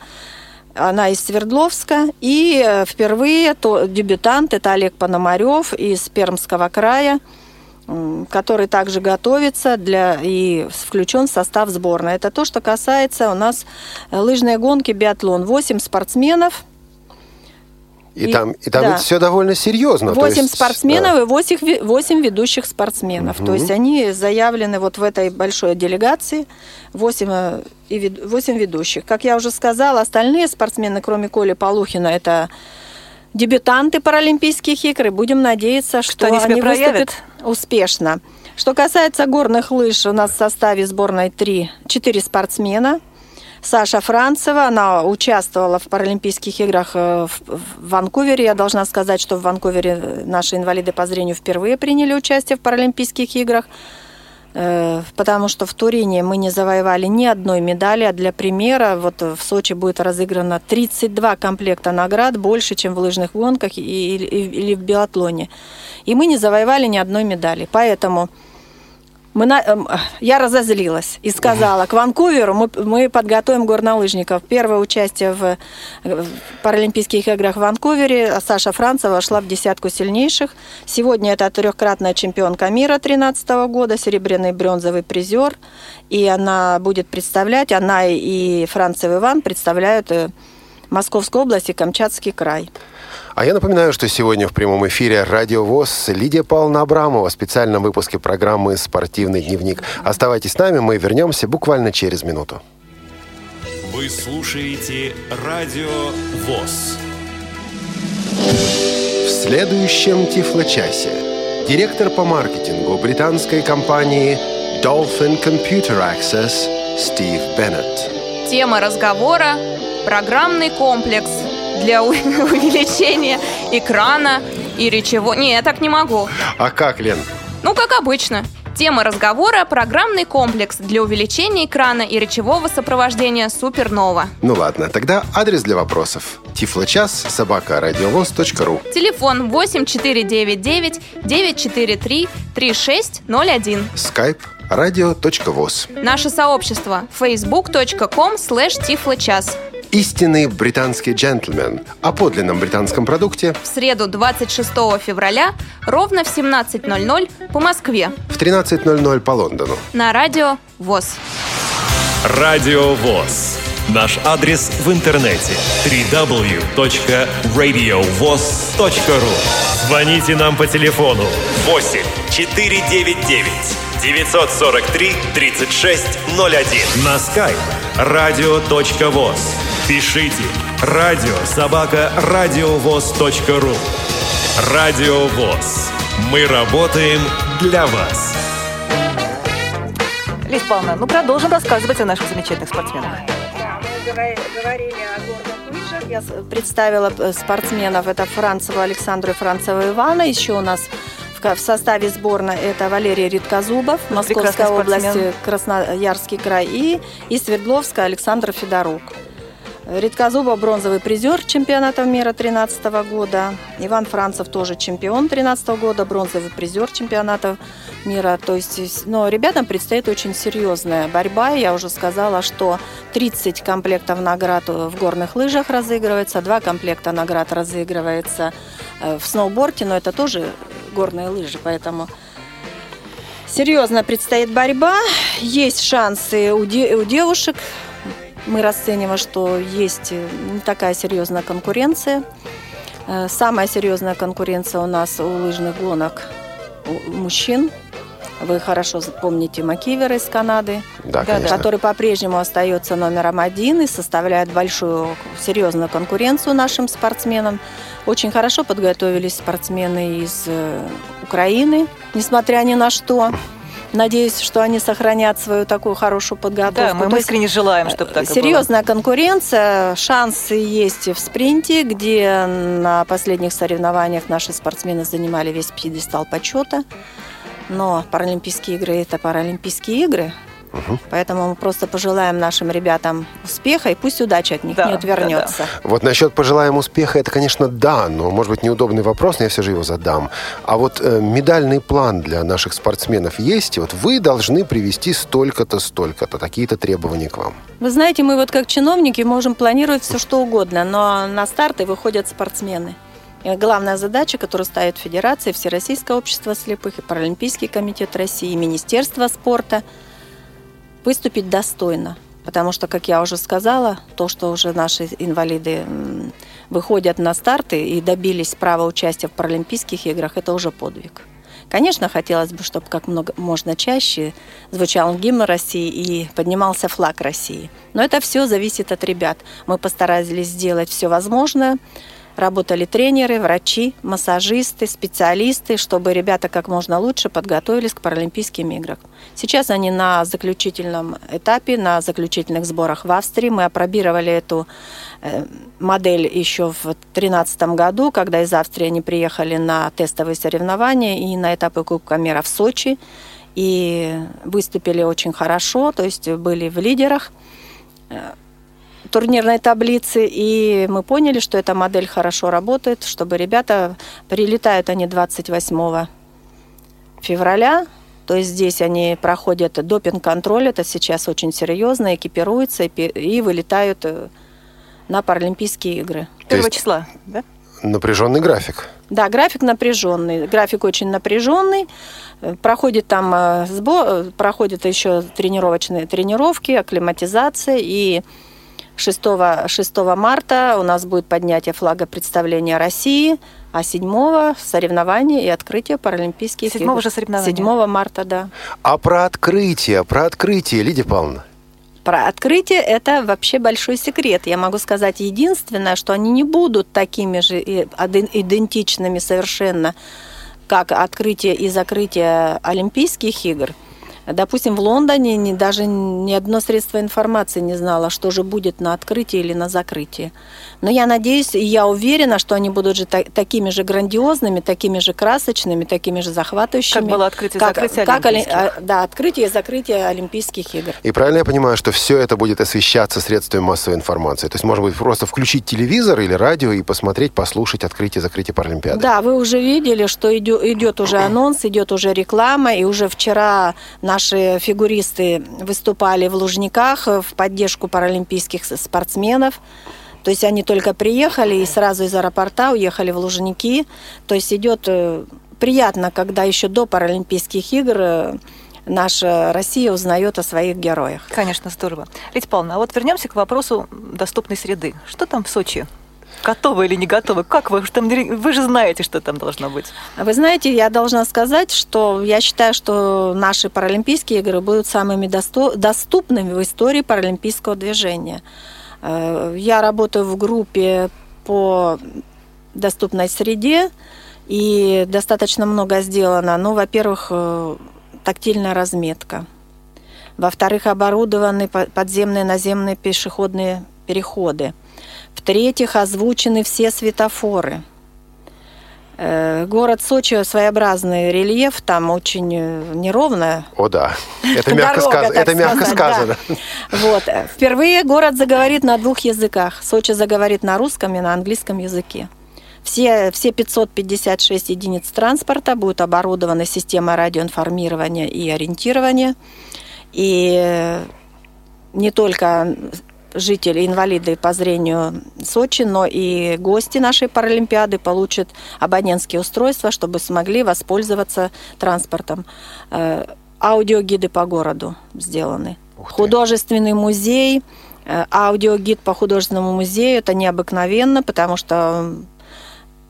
Она из Свердловска. И э, впервые то, дебютант – это Олег Пономарев из Пермского края, который также готовится для, и включен в состав сборной. Это то, что касается у нас э, лыжной гонки биатлон. Восемь спортсменов – и, и там, и там да. все довольно серьезно. Восемь есть, спортсменов да. и восемь, восемь ведущих спортсменов. Угу. То есть они заявлены вот в этой большой делегации, восемь, э, и восемь ведущих. Как я уже сказала, остальные спортсмены, кроме Коли Полухина, это дебютанты Паралимпийских игр, и будем надеяться, что, что они, они выступят успешно. Что касается горных лыж, у нас в составе сборной три, четыре спортсмена – Саша Францева. Она участвовала в Паралимпийских играх э, в Ванкувере. Я должна сказать, что в Ванкувере наши инвалиды по зрению впервые приняли участие в Паралимпийских играх э, потому что в Турине мы не завоевали ни одной медали, а для примера вот в Сочи будет разыграно 32 комплекта наград, больше, чем в лыжных гонках или в биатлоне. И мы не завоевали ни одной медали. Поэтому мы на, эм, я разозлилась и сказала, к Ванкуверу мы, мы подготовим горнолыжников. Первое участие в, в Паралимпийских играх в Ванкувере. Саша Францева вошла в десятку сильнейших. Сегодня это трехкратная чемпионка мира 2013 года, серебряный бронзовый призер. И она будет представлять, она и Францев Иван представляют э, Московскую область и Камчатский край. А я напоминаю, что сегодня в прямом эфире «Радио ВОЗ» Лидия Павловна Абрамова в специальном выпуске программы «Спортивный дневник». Оставайтесь с нами, мы вернемся буквально через минуту. Вы слушаете «Радио ВОЗ». В следующем Тифлочасе директор по маркетингу британской компании Dolphin Computer Access Стив Беннет. Тема разговора – программный комплекс – для <laughs> увеличения экрана и речевого... Не, я так не могу. А как, Лен? Ну, как обычно. Тема разговора – программный комплекс для увеличения экрана и речевого сопровождения Супернова. Ну ладно, тогда адрес для вопросов. Тифлочас, собака, радиовоз.ру. Телефон 8499 943 3601. Скайп радио.воз. Наше сообщество facebook.com slash тифлочас истинный британский джентльмен о подлинном британском продукте в среду 26 февраля ровно в 17.00 по Москве. В 13.00 по Лондону. На радио ВОЗ. Радио ВОЗ. Наш адрес в интернете www.radiovoz.ru Звоните нам по телефону 8 499 943 3601 на skype radio.voz Пишите радио собака радиовоз.ру Радио ВОЗ. Мы работаем для вас. Лиза Павловна, ну продолжим рассказывать о наших замечательных спортсменах. Мы говорили о горных лыжах. Я представила э, спортсменов. Это Францева Александра и Францева Ивана. Еще у нас в составе сборной это Валерий Риткозубов, Московская область, Красноярский край и, и Свердловская Александр Федорук. Редкозубов бронзовый призер чемпионата мира 2013 года. Иван Францев тоже чемпион 2013 года, бронзовый призер чемпионата мира. То есть, но ребятам предстоит очень серьезная борьба. Я уже сказала, что 30 комплектов наград в горных лыжах разыгрывается, два комплекта наград разыгрывается э, в сноуборде, но это тоже горные лыжи, поэтому серьезно предстоит борьба. Есть шансы у девушек мы расцениваем, что есть э, не такая серьезная конкуренция. Э, самая серьезная конкуренция у нас у лыжных гонок у мужчин. Вы хорошо помните Макивера из Канады, Да, который по-прежнему остается номером один и составляет большую серьезную конкуренцию нашим спортсменам. Очень хорошо подготовились спортсмены из э, Украины, несмотря ни на что. Надеюсь, что они сохранят свою такую хорошую подготовку. Да, мы То есть искренне желаем, чтобы так и было. Серьезная конкуренция, шансы есть в спринте, где на последних соревнованиях наши спортсмены занимали весь пьедестал почета. Но Паралимпийские игры – это Паралимпийские игры. Поэтому мы просто пожелаем нашим ребятам успеха, и пусть удача от них Да, не отвернется. Вот насчет пожелаем успеха, это, конечно, да, но, может быть, неудобный вопрос, но я все же его задам. А вот э, медальный план для наших спортсменов есть? Вот вы должны привести столько-то, столько-то, такие-то требования к вам. Вы знаете, мы вот как чиновники можем планировать все что угодно, но на старты выходят спортсмены. И главная задача, которую ставит Федерация, Всероссийское общество слепых и Паралимпийский комитет России, и Министерство спорта, выступить достойно. Потому что, как я уже сказала, то, что уже наши инвалиды выходят на старты и добились права участия в Паралимпийских играх, это уже подвиг. Конечно, хотелось бы, чтобы как много, можно чаще звучал гимн России и поднимался флаг России. Но это все зависит от ребят. Мы постарались сделать все возможное. Работали тренеры, врачи, массажисты, специалисты, чтобы ребята как можно лучше подготовились к Паралимпийским играм. Сейчас они на заключительном этапе, на заключительных сборах в Австрии. Мы опробировали эту э, модель еще в 2013 году, когда из Австрии они приехали на тестовые соревнования и на этапы Кубка мира в Сочи. И выступили очень хорошо, то есть были в лидерах э, турнирной таблицы, и мы поняли, что эта модель хорошо работает, чтобы ребята прилетают они 28 февраля, то есть здесь они проходят допинг-контроль, это сейчас очень серьезно, экипируются и, вылетают э, на Паралимпийские игры. Первого числа, да? Напряженный график. Да, график напряженный. График очень напряженный. Э, Проходит там э, сбор, проходят еще тренировочные тренировки, акклиматизация. И 6, 6 марта у нас будет поднятие флага представления России, а 7 соревнования и открытие Паралимпийских 7 игр. же соревнования. 7 марта, да. А про открытие, про открытие, Лидия Павловна. Про открытие это вообще большой секрет. Я могу сказать единственное, что они не будут такими же идентичными совершенно, как открытие и закрытие Олимпийских игр. Допустим, в Лондоне ни, даже ни одно средство информации не знало, что же будет на открытии или на закрытии. Но я надеюсь и я уверена, что они будут же та- такими же грандиозными, такими же красочными, такими же захватывающими. Как было открытие и как- закрытие как оли- Олимпийских. а, Да, открытие и закрытие Олимпийских игр. И правильно я понимаю, что все это будет освещаться средствами массовой информации? То есть, может быть, просто включить телевизор или радио и посмотреть, послушать открытие-закрытие Паралимпиады? Да, вы уже видели, что идет, идет уже <clears throat> анонс, идет уже реклама, и уже вчера наши фигуристы выступали в Лужниках в поддержку паралимпийских спортсменов. То есть они только приехали и сразу из аэропорта уехали в Лужники. То есть идет э, приятно, когда еще до Паралимпийских игр э, наша Россия узнает о своих героях. Конечно, здорово. Лидия Павловна, а вот вернемся к вопросу доступной среды. Что там в Сочи? Готовы или не готовы? Как вы, что вы же знаете, что там должно быть. Вы знаете, я должна сказать, что я считаю, что наши Паралимпийские игры будут самыми доступными в истории паралимпийского движения. Э, Я работаю в группе по доступной среде, и достаточно много сделано. Ну, во-первых, э, тактильная разметка. Во-вторых, оборудованы по- подземные наземные пешеходные переходы. В-третьих, озвучены все светофоры. Э, Город Сочи своеобразный рельеф, там очень э, неровно. О, да. <laughs> Это мягко, Дорога, сказ- это мягко сказать, сказано. Вот. э, Впервые город заговорит на двух языках. Сочи заговорит на русском и на английском языке. Все, все 556 единиц транспорта будут оборудованы системой радиоинформирования и ориентирования. И э, не только жители, инвалиды по зрению Сочи, но и гости нашей Паралимпиады получат абонентские устройства, чтобы смогли воспользоваться транспортом. Э, Аудиогиды по городу сделаны. Художественный музей, э, аудиогид по художественному музею, это необыкновенно, потому что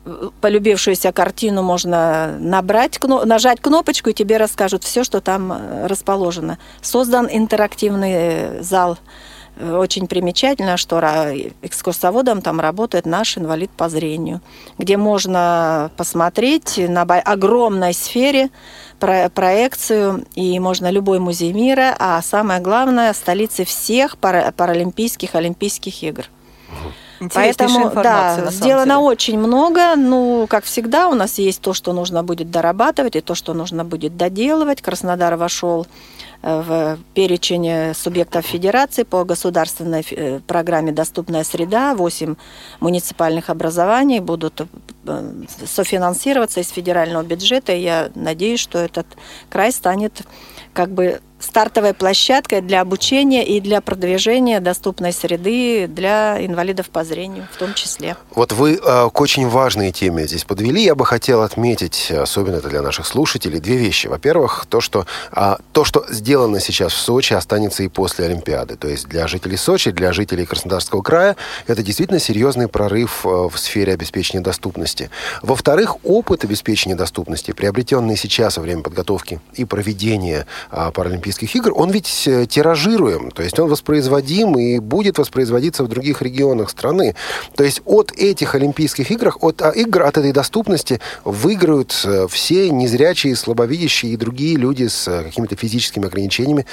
э, полюбившуюся картину можно набрать, нажать кнопочку, и тебе расскажут все, что там расположено. Создан интерактивный зал. Э, Очень примечательно, что экскурсоводом там работает наш инвалид по зрению, где можно посмотреть на огромной сфере про- проекцию, и можно любой музей мира, а самое главное, столицы всех пара- паралимпийских, олимпийских игр. Поэтому, да, сделано деле. очень много. Ну, как всегда, у нас есть то, что нужно будет дорабатывать, и то, что нужно будет доделывать. Краснодар вошел в перечень субъектов федерации по государственной э, программе «Доступная среда». Восемь муниципальных образований будут э, софинансироваться из федерального бюджета. И я надеюсь, что этот край станет как бы стартовой площадкой для обучения и для продвижения доступной среды для инвалидов по зрению в том числе. Вот вы э, к очень важной теме здесь подвели. Я бы хотел отметить, особенно это для наших слушателей, две вещи. Во-первых, то, что а, то, что сделано сейчас в Сочи, останется и после Олимпиады. То есть для жителей Сочи, для жителей Краснодарского края это действительно серьезный прорыв э, в сфере обеспечения доступности. Во-вторых, опыт обеспечения доступности, приобретенный сейчас во время подготовки и проведения а, Паралимпийских игр, он ведь э, тиражируем, то есть он воспроизводим и будет воспроизводиться в других регионах страны. То есть от этих Олимпийских игр, от а, игр, от этой доступности выиграют э, все незрячие, слабовидящие и другие люди с э, какими-то физическими ограничениями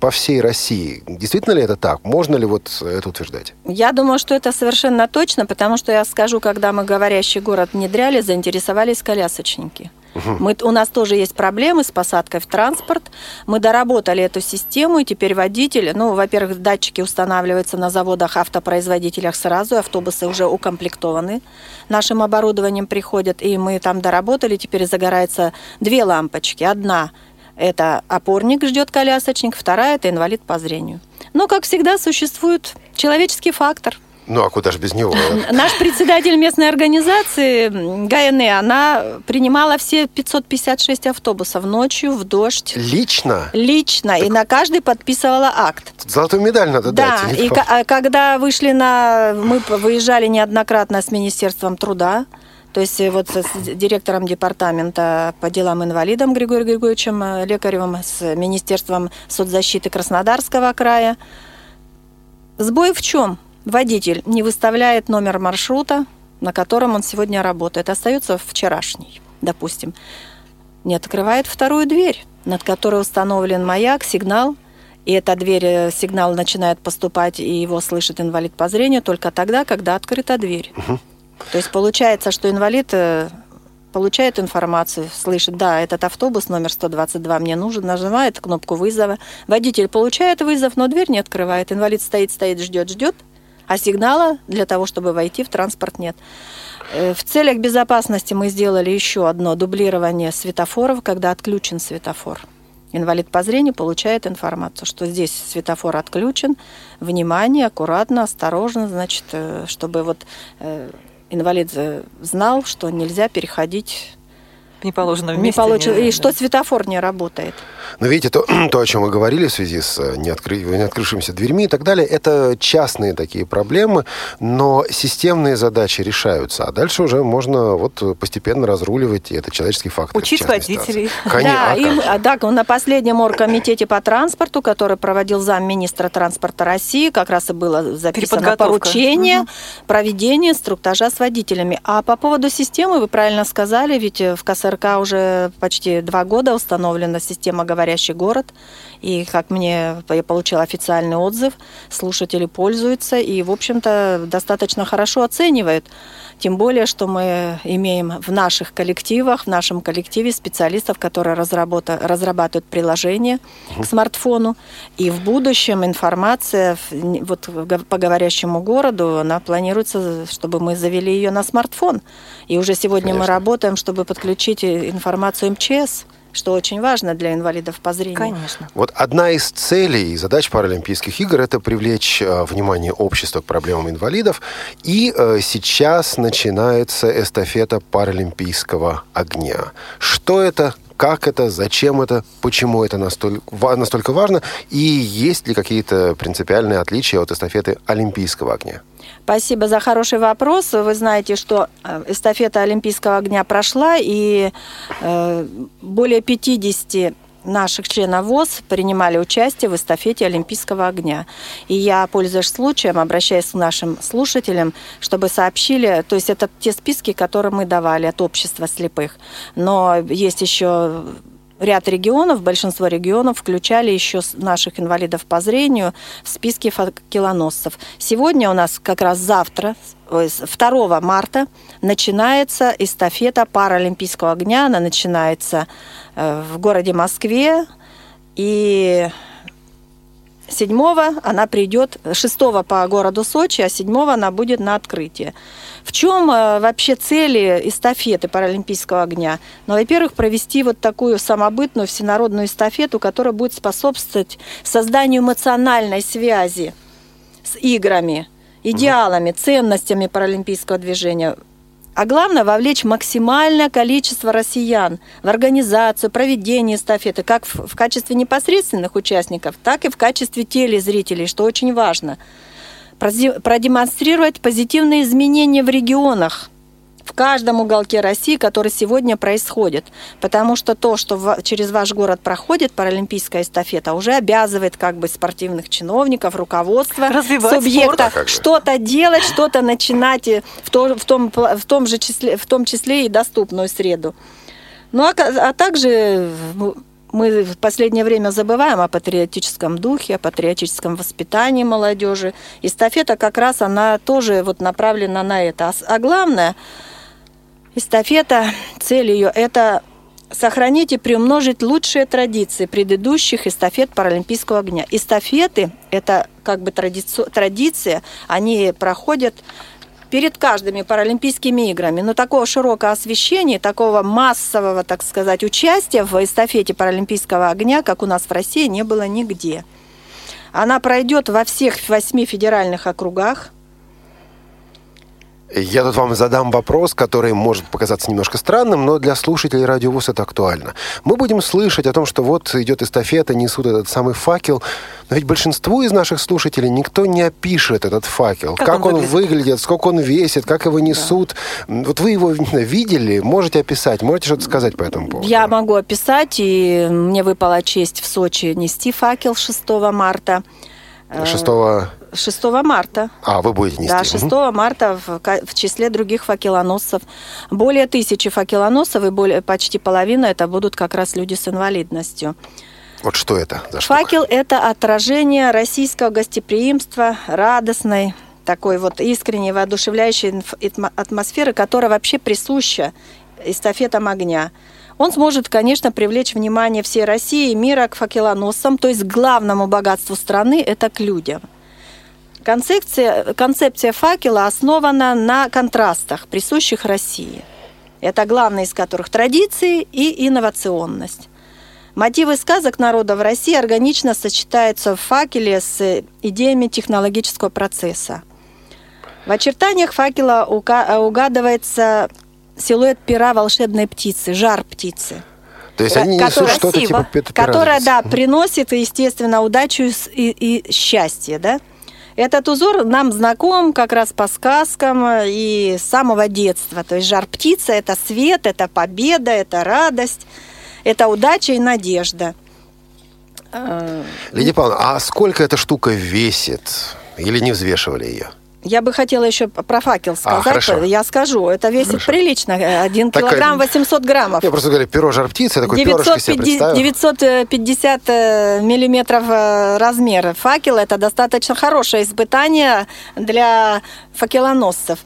по всей России. Действительно ли это так? Можно ли вот это утверждать? Я думаю, что это совершенно точно, потому что я скажу, когда мы говорящий город внедряли, заинтересовались колясочники. Мы, у нас тоже есть проблемы с посадкой в транспорт. Мы доработали эту систему, и теперь водитель, ну, во-первых, датчики устанавливаются на заводах, автопроизводителях сразу, автобусы уже укомплектованы нашим оборудованием приходят, и мы там доработали, теперь загораются две лампочки. Одна это опорник ждет колясочник, вторая это инвалид по зрению. Но, как всегда, существует человеческий фактор. Ну, а куда же без него? <laughs> Наш председатель местной организации м, ГАНЭ, она принимала все 556 автобусов ночью в дождь. Лично? Лично, и на каждый подписывала акт. Золотую медаль надо Да, дать. и ка- а когда вышли на... Мы выезжали неоднократно с Министерством труда, то есть э, вот с с директором департамента по делам инвалидам Григорием Григорьевичем э, Лекаревым, с Министерством соцзащиты Краснодарского края. Сбой в чем? Водитель не выставляет номер маршрута, на котором он сегодня работает. Остается вчерашний, допустим. Не открывает вторую дверь, над которой установлен маяк, сигнал, и эта дверь, э, сигнал начинает поступать, и его слышит инвалид по зрению только тогда, когда открыта дверь. То есть получается, что инвалид э, получает информацию, слышит, да, этот автобус номер 122 мне нужен, нажимает кнопку вызова. Водитель получает вызов, но дверь не открывает. Инвалид стоит, стоит, ждет, ждет, а сигнала для того, чтобы войти в транспорт нет. Э, В целях безопасности мы сделали еще одно дублирование светофоров, когда отключен светофор. Инвалид по зрению получает информацию, что здесь светофор отключен. Внимание, аккуратно, осторожно, значит, э, чтобы вот э, инвалид знал, что нельзя переходить Не месте. получил, не- и что светофор не работает. Но видите, то, <clears throat> то, о чем мы говорили в связи с э, неоткры- неоткрывшимися дверьми и так далее, это частные такие проблемы, но системные задачи решаются. А дальше уже можно вот постепенно разруливать, и это человеческий фактор. Учить водителей. Конечно, Да, а и как мы- же? а, да, на последнем оргкомитете по транспорту, который проводил замминистра транспорта России, как раз и было записано поручение проведения инструктажа с водителями. А по поводу системы, вы правильно сказали, ведь в, каса- СРК уже почти два года установлена система «Говорящий город». И, как мне, я получила официальный отзыв, слушатели пользуются и, в общем-то, достаточно хорошо оценивают. Тем более, что мы имеем в наших коллективах, в нашем коллективе специалистов, которые разрабатывают приложение к смартфону. И в будущем информация вот, по говорящему городу, она планируется, чтобы мы завели ее на смартфон. И уже сегодня Конечно. мы работаем, чтобы подключить информацию МЧС что очень важно для инвалидов по зрению. Конечно. Вот одна из целей и задач Паралимпийских игр – это привлечь э, внимание общества к проблемам инвалидов. И э, сейчас начинается эстафета Паралимпийского огня. Что это, как это, зачем это, почему это настолько, настолько важно, и есть ли какие-то принципиальные отличия от эстафеты Олимпийского огня? Спасибо за хороший вопрос. Вы знаете, что э, эстафета Олимпийского огня прошла, и э, более 50 наших членов ВОЗ принимали участие в эстафете Олимпийского огня. И я, пользуясь случаем, обращаюсь к нашим слушателям, чтобы сообщили, то есть это те списки, которые мы давали от общества слепых. Но есть еще ряд регионов, большинство регионов включали еще наших инвалидов по зрению в списке факелоносцев. Сегодня у нас как раз завтра, 2 марта, начинается эстафета Паралимпийского огня. Она начинается э, в городе Москве. И 7 она придет, 6 по городу Сочи, а 7 она будет на открытии. В чем э, вообще цели эстафеты Паралимпийского огня? Ну, во-первых, провести вот такую самобытную всенародную эстафету, которая будет способствовать созданию эмоциональной связи с играми, идеалами, ценностями паралимпийского движения. А главное, вовлечь максимальное количество россиян в организацию, проведение эстафеты, как в, качестве непосредственных участников, так и в качестве телезрителей, что очень важно – продемонстрировать позитивные изменения в регионах, в каждом уголке России, который сегодня происходит. Потому что то, что в, через ваш город проходит паралимпийская эстафета, уже обязывает как бы спортивных чиновников, руководство Развивать субъекта что-то делать, что-то начинать в, то, в, том, в, том же числе, в том числе и доступную среду. Ну а, а также мы в последнее время забываем о патриотическом духе, о патриотическом воспитании молодежи. Эстафета как раз она тоже вот направлена на это. А, а главное, эстафета, цель ее – это сохранить и приумножить лучшие традиции предыдущих эстафет Паралимпийского огня. Эстафеты – это как бы традици... традиция, они проходят перед каждыми Паралимпийскими играми. Но такого широкого освещения, такого массового, так сказать, участия в эстафете Паралимпийского огня, как у нас в России, не было нигде. Она пройдет во всех восьми федеральных округах – я тут вам задам вопрос, который может показаться немножко странным, но для слушателей радиовуз это актуально. Мы будем слышать о том, что вот идет эстафета, несут этот самый факел, но ведь большинству из наших слушателей никто не опишет этот факел. Как, как он, он выглядит? выглядит, сколько он весит, как его несут. Да. Вот вы его видели, можете описать, можете что-то сказать по этому поводу? Я могу описать, и мне выпала честь в Сочи нести факел 6 марта. 6 6 марта. А, вы будете нести? Да, 6 угу. марта в, в числе других факелоносцев. Более тысячи факелоносцев, и более, почти половина это будут как раз люди с инвалидностью. Вот что это за штука? Факел – это отражение российского гостеприимства, радостной, такой вот искренней, воодушевляющей атмосферы, которая вообще присуща эстафетам огня. Он сможет, конечно, привлечь внимание всей России и мира к факелоносам, то есть к главному богатству страны – это к людям – Концепция, концепция факела основана на контрастах, присущих России. Это главное из которых традиции и инновационность. Мотивы сказок народа в России органично сочетаются в факеле с идеями технологического процесса. В очертаниях факела угадывается силуэт пера волшебной птицы, жар птицы. То есть они несут что-то типа. Которая, да, приносит, естественно, удачу и, и счастье, да? Этот узор нам знаком как раз по сказкам и с самого детства. То есть жар птица – это свет, это победа, это радость, это удача и надежда. Лидия Павловна, а сколько эта штука весит? Или не взвешивали ее? Я бы хотела еще про факел сказать. хорошо. Я скажу, это весит Хорошо. прилично. э, Один Так, килограмм э, 800 граммов. Я просто говорю, перо жар птицы, такой перышко себе 950, представил. 950 э, миллиметров э, размер. Факел – это достаточно хорошее испытание для факелоносцев.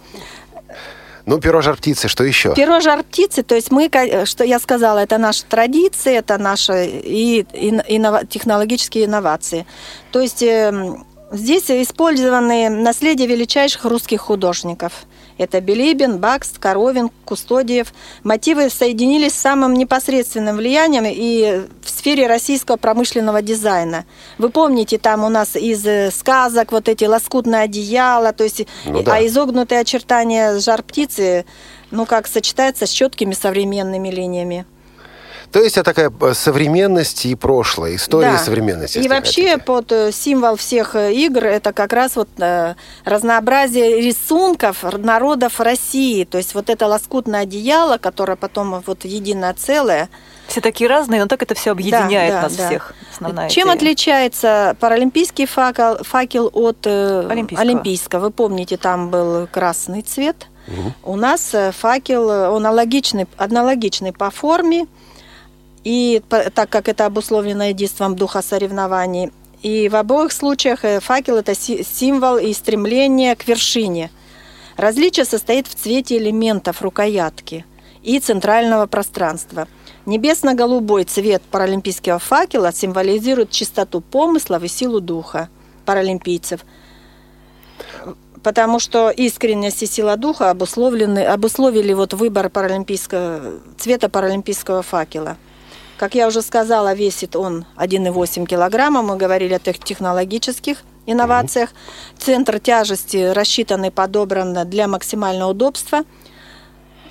Ну, перо жар птицы, что еще? Перо жар птицы, то есть мы, что я сказала, это наша традиция, это наши и, ин- иннова- технологические инновации. То есть эм, здесь использованы наследие величайших русских художников. Это Билибин, Бакст, Коровин, Кустодиев. Мотивы соединились с самым непосредственным влиянием и в сфере российского промышленного дизайна. Вы помните, там у нас из э, сказок вот эти лоскутные одеяла, то есть, Ну да. а изогнутые очертания жар птицы, ну как сочетается с четкими современными линиями. То есть это такая э, современность и прошлое, история Да. и современность. И вообще хотите. под э, символ всех э, игр это как раз вот разнообразие рисунков народов России. То есть вот это лоскутное одеяло, которое потом вот единое целое. Все такие разные, но так это все объединяет да, нас да. всех. Основная Чем идея. отличается паралимпийский факел, факел от Олимпийского. олимпийского? Вы помните, там был красный цвет. У нас факел, он аналогичный, аналогичный по форме, и так как это обусловлено единством духа соревнований. И в обоих случаях э, факел это си- символ и стремление к вершине. Различие состоит в цвете элементов рукоятки и центрального пространства. Небесно-голубой цвет паралимпийского факела символизирует чистоту помыслов и силу духа паралимпийцев, потому что искренность и сила духа обусловлены, обусловили вот выбор паралимпийского, цвета паралимпийского факела. Как я уже сказала, весит он 1,8 килограмма. Мы говорили о тех технологических инновациях. Центр тяжести рассчитан и подобран для максимального удобства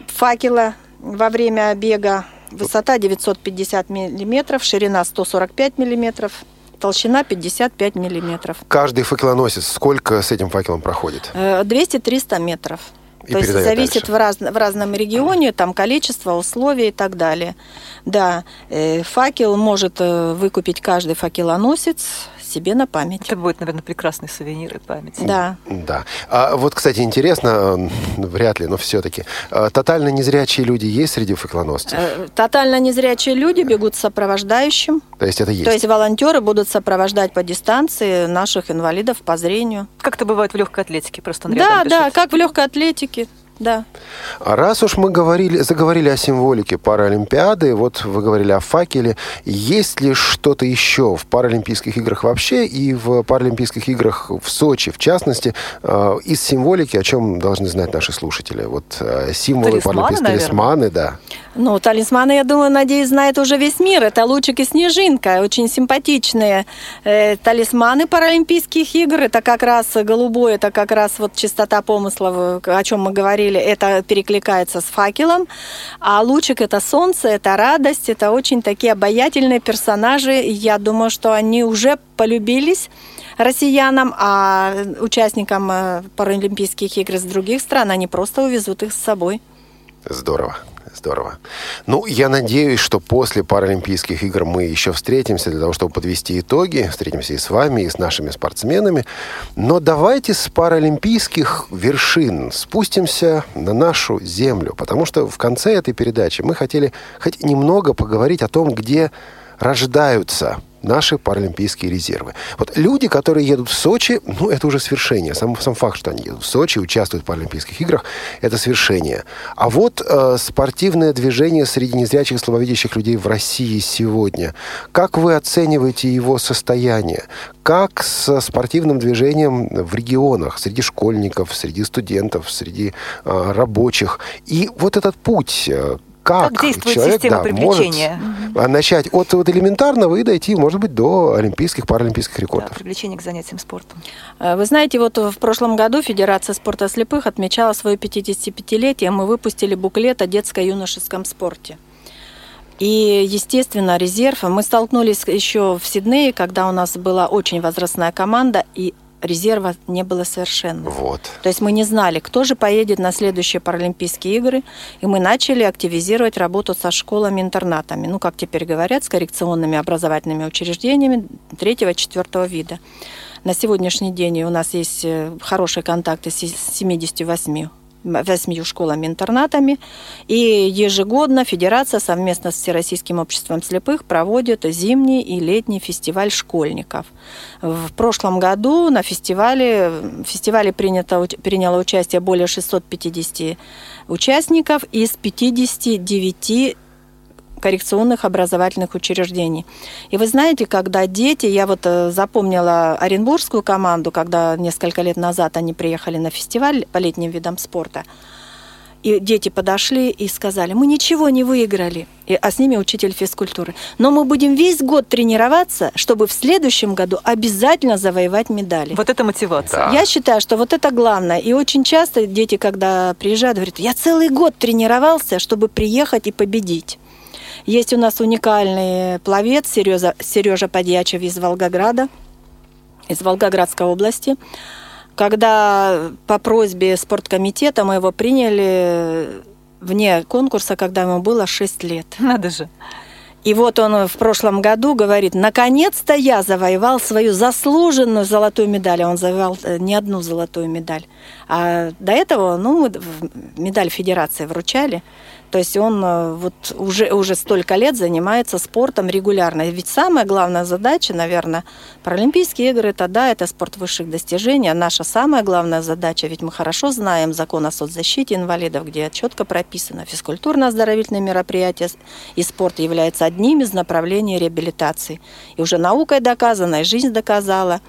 факела во время бега. Высота 950 миллиметров, ширина 145 миллиметров, толщина 55 миллиметров. Каждый факелоносец сколько с этим факелом проходит? Э, 200-300 метров. И То есть зависит дальше. в, раз- в разном регионе, там количество, условия и так далее. Да, э, факел может э, выкупить каждый факелоносец себе на память. Это будет, наверное, прекрасный сувенир и память. Да. Да. А вот, кстати, интересно, э, вряд ли, но все-таки, тотально незрячие люди есть среди факелоносцев? Э, Тотально незрячие люди бегут с сопровождающим. То есть это есть? То есть волонтеры будут сопровождать по дистанции наших инвалидов по зрению. Как это бывает в легкой атлетике, просто Да, рядом да, бежит. как в легкой атлетике. Да. А раз уж мы говорили, заговорили о символике Паралимпиады, вот вы говорили о факеле, есть ли что-то еще в Паралимпийских играх вообще и в Паралимпийских играх в Сочи, в частности, э, из символики, о чем должны знать наши слушатели? Вот э, символы Талисманы, Паралимпийских наверное? талисманы, да. Ну, талисманы, я думаю, надеюсь, знает уже весь мир. Это лучик и снежинка, очень симпатичные. Э, талисманы Паралимпийских игр, это как раз голубой, это как раз вот чистота помыслов, о чем мы говорили, это перекликается с факелом. А лучик это солнце, это радость, это очень такие обаятельные персонажи. Я думаю, что они уже полюбились россиянам, а участникам э, Паралимпийских игр из других стран они просто увезут их с собой. Здорово. Здорово. Ну, я надеюсь, что после Паралимпийских игр мы еще встретимся для того, чтобы подвести итоги. Встретимся и с вами, и с нашими спортсменами. Но давайте с паралимпийских вершин спустимся на нашу землю. Потому что в конце этой передачи мы хотели хоть немного поговорить о том, где рождаются наши паралимпийские резервы. Вот люди, которые едут в Сочи, ну, это уже свершение. Сам, сам факт, что они едут в Сочи, участвуют в Паралимпийских играх, это свершение. А вот э, спортивное движение среди незрячих и слабовидящих людей в России сегодня. Как вы оцениваете его состояние? Как с спортивным движением в регионах, среди школьников, среди студентов, среди э, рабочих? И вот этот путь, э, как, Как действует человек система да, привлечения? может а, начать от, вот элементарного и дойти, может быть, до олимпийских, паралимпийских Да, рекордов. привлечение к занятиям спортом. Э, Вы знаете, вот в прошлом году Федерация спорта слепых отмечала свое 55-летие. Мы выпустили буклет о детско-юношеском спорте. И, естественно, резерв. Мы столкнулись еще в Сиднее, когда у нас была очень возрастная команда, и резерва не было совершенно. Вот. То есть мы не знали, кто же поедет на следующие Паралимпийские игры, и мы начали активизировать работу со школами-интернатами, ну, как теперь говорят, с коррекционными образовательными учреждениями третьего-четвертого вида. На сегодняшний день у нас есть э, хорошие контакты с 78 восьмию школами-интернатами. И ежегодно Федерация совместно с Всероссийским обществом слепых проводит зимний и летний фестиваль школьников. В прошлом году на фестивале, в фестивале принято, приняло участие более 650 участников из 59 коррекционных образовательных учреждений. И вы знаете, когда дети, я вот э, запомнила Оренбургскую команду, когда несколько лет назад они приехали на фестиваль по летним видам спорта, и дети подошли и сказали, мы ничего не выиграли, и, а с ними учитель физкультуры. Но мы будем весь год тренироваться, чтобы в следующем году обязательно завоевать медали. Вот это мотивация. Да. Я считаю, что вот это главное. И очень часто дети, когда приезжают, говорят, я целый год тренировался, чтобы приехать и победить. Есть у нас уникальный пловец Сережа, Сережа Подьячев из Волгограда, из Волгоградской области. Когда по просьбе спорткомитета мы его приняли вне конкурса, когда ему было 6 лет. Надо же. И вот он в прошлом году говорит, наконец-то я завоевал свою заслуженную золотую медаль. Он завоевал э, не одну золотую медаль. А до этого, ну, медаль Федерации вручали. То есть он э, вот уже, уже столько лет занимается спортом регулярно. Ведь самая главная задача, наверное, Паралимпийские игры, это да, это спорт высших достижений. А наша самая главная задача, ведь мы хорошо знаем закон о соцзащите инвалидов, где четко прописано, физкультурно-оздоровительные мероприятия и спорт являются одним из направлений реабилитации. И уже наукой доказано, и жизнь доказала,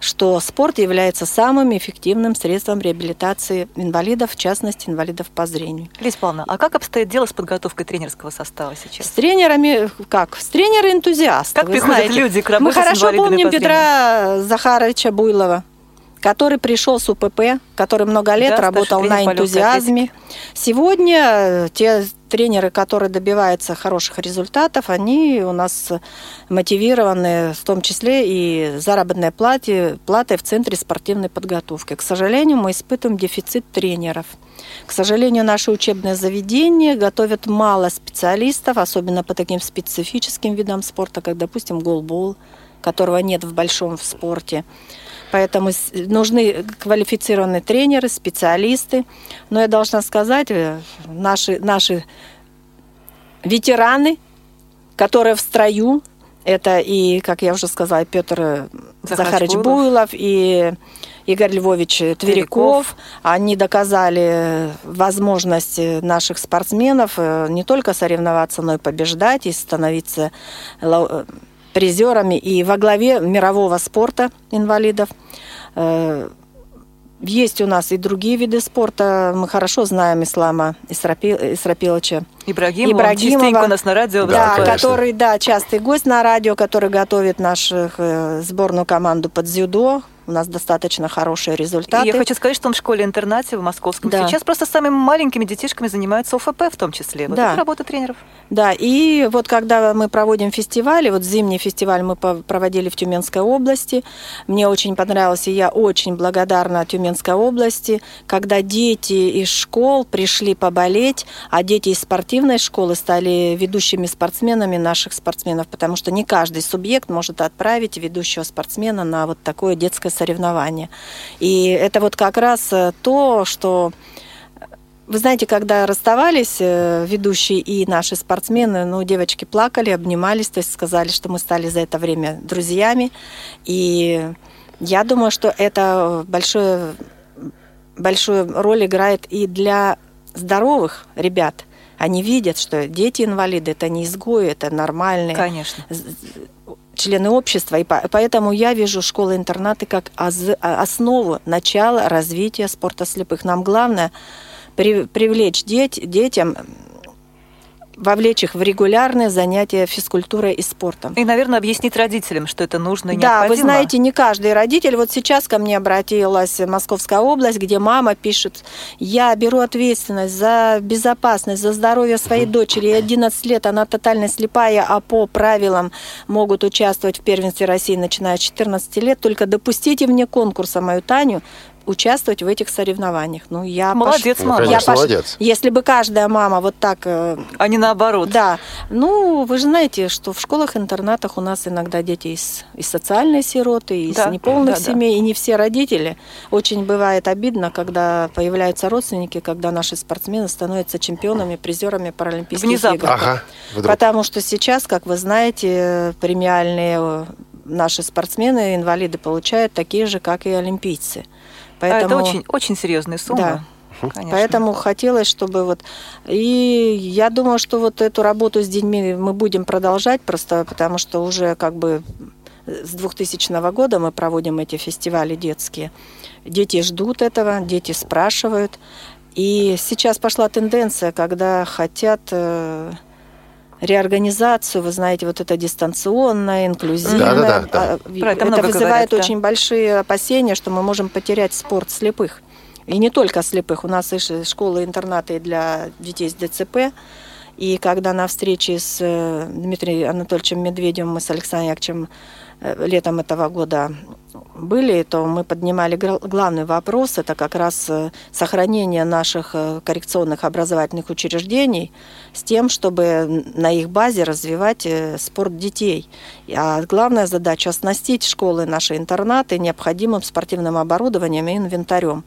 что спорт является самым эффективным средством реабилитации инвалидов, в частности, инвалидов по зрению. Лиза Павловна, а как обстоит дело с подготовкой тренерского состава сейчас? С тренерами, как? С тренеры-энтузиасты. Как приходят знаете. люди к работе Мы хорошо помним Петра Захаровича Буйлова, который пришел с УПП, который много лет да, работал на энтузиазме. Сегодня те тренеры, которые добиваются хороших результатов, они у нас мотивированы в том числе и заработной плате, платой в Центре спортивной подготовки. К сожалению, мы испытываем дефицит тренеров. К сожалению, наши учебные заведения готовят мало специалистов, особенно по таким специфическим видам спорта, как, допустим, голбол, которого нет в большом в спорте. Поэтому нужны квалифицированные тренеры, специалисты. Но я должна сказать, э, наши, наши ветераны, которые в строю, это и, как я уже сказала, Петр Захарович Буйлов и Игорь Львович Тверяков. Тверяков. Они доказали возможность наших спортсменов э, не только соревноваться, но и побеждать, и становиться призерами и во главе мирового спорта инвалидов. Э, есть у нас и другие виды спорта. Мы хорошо знаем Ислама Исрапиловича Ибрагимова. Ибрагимова. у нас на радио Да, который, да, частый гость на радио, который готовит нашу э, сборную команду под дзюдо. У нас достаточно хорошие результаты. И я хочу сказать, что он в школе-интернате в Московском да. сейчас просто самыми маленькими детишками занимается ОФП в том числе. Вот да. это работа тренеров. Да, и вот когда мы проводим фестивали, вот зимний фестиваль мы проводили в Тюменской области, мне очень понравилось, и я очень благодарна Тюменской области, когда дети из школ пришли поболеть, а дети из спортивной школы стали ведущими спортсменами наших спортсменов, потому что не каждый субъект может отправить ведущего спортсмена на вот такое детское соревнование. И это вот как раз э, то, что вы знаете, когда расставались э, ведущие и наши спортсмены, ну, девочки плакали, обнимались, то есть сказали, что мы стали за это время друзьями. И я думаю, что это большое, большую роль играет и для здоровых ребят. Они видят, что дети-инвалиды – это не изгои, это нормальные Конечно. Члены общества. И поэтому я вижу школы-интернаты как основу начала развития спорта слепых. Нам главное – привлечь детям вовлечь их в регулярные занятия физкультурой и спортом. И, наверное, объяснить родителям, что это нужно и Да, вы знаете, не каждый родитель. Вот сейчас ко мне обратилась Московская область, где мама пишет, я беру ответственность за безопасность, за здоровье своей дочери. Ей 11 лет, она тотально слепая, а по правилам могут участвовать в первенстве России, начиная с 14 лет. Только допустите мне конкурса мою Таню, участвовать в этих соревнованиях. Ну, я Молодец, Ну, мама. конечно, я пош- молодец. Если бы каждая мама вот так э, А не наоборот. да, ну, вы же знаете, что в школах-интернатах у нас иногда дети из, из социальной сироты, из Да, неполных да, да. семей, и не все родители. Очень бывает обидно, когда появляются родственники, когда наши спортсмены становятся чемпионами, призерами Паралимпийских Внезапно. игр. Ага, вдруг. Потому что сейчас, как вы знаете, премиальные э, наши спортсмены, инвалиды получают такие же, как и олимпийцы. А это Поэтому... очень, очень серьезная сумма. Конечно. Поэтому хотелось, чтобы вот... И я думаю, что вот эту работу с детьми мы будем продолжать, просто потому что уже как бы с 2000 года мы проводим эти фестивали детские. Дети ждут этого, дети спрашивают. И сейчас пошла тенденция, когда хотят э, реорганизацию, вы знаете, вот это дистанционное, инклюзивное. Да-да-да, да. А, Про это это много вызывает говорят, да. очень большие опасения, что мы можем потерять спорт слепых. И не только слепых. У нас и ш- школы-интернаты для детей с ДЦП. И когда на встрече с э, Дмитрием Анатольевичем Медведевым мы с Александром Яковлевичем э, летом этого года были, то мы поднимали главный вопрос, это как раз э, сохранение наших э, коррекционных образовательных учреждений с тем, чтобы на их базе развивать э, спорт детей. А главная задача – оснастить школы, наши интернаты необходимым спортивным оборудованием и инвентарем.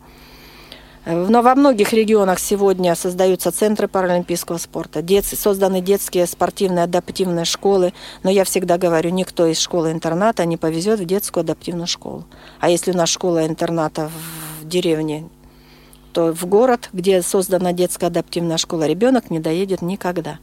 Э, Но во многих регионах сегодня создаются центры паралимпийского спорта, дет- созданы детские спортивные адаптивные школы. Но я всегда говорю, никто из школы-интерната не повезет в детскую адаптивную школу. А если у нас школа-интерната в деревне, то в город, где создана детская адаптивная школа, ребенок не доедет никогда.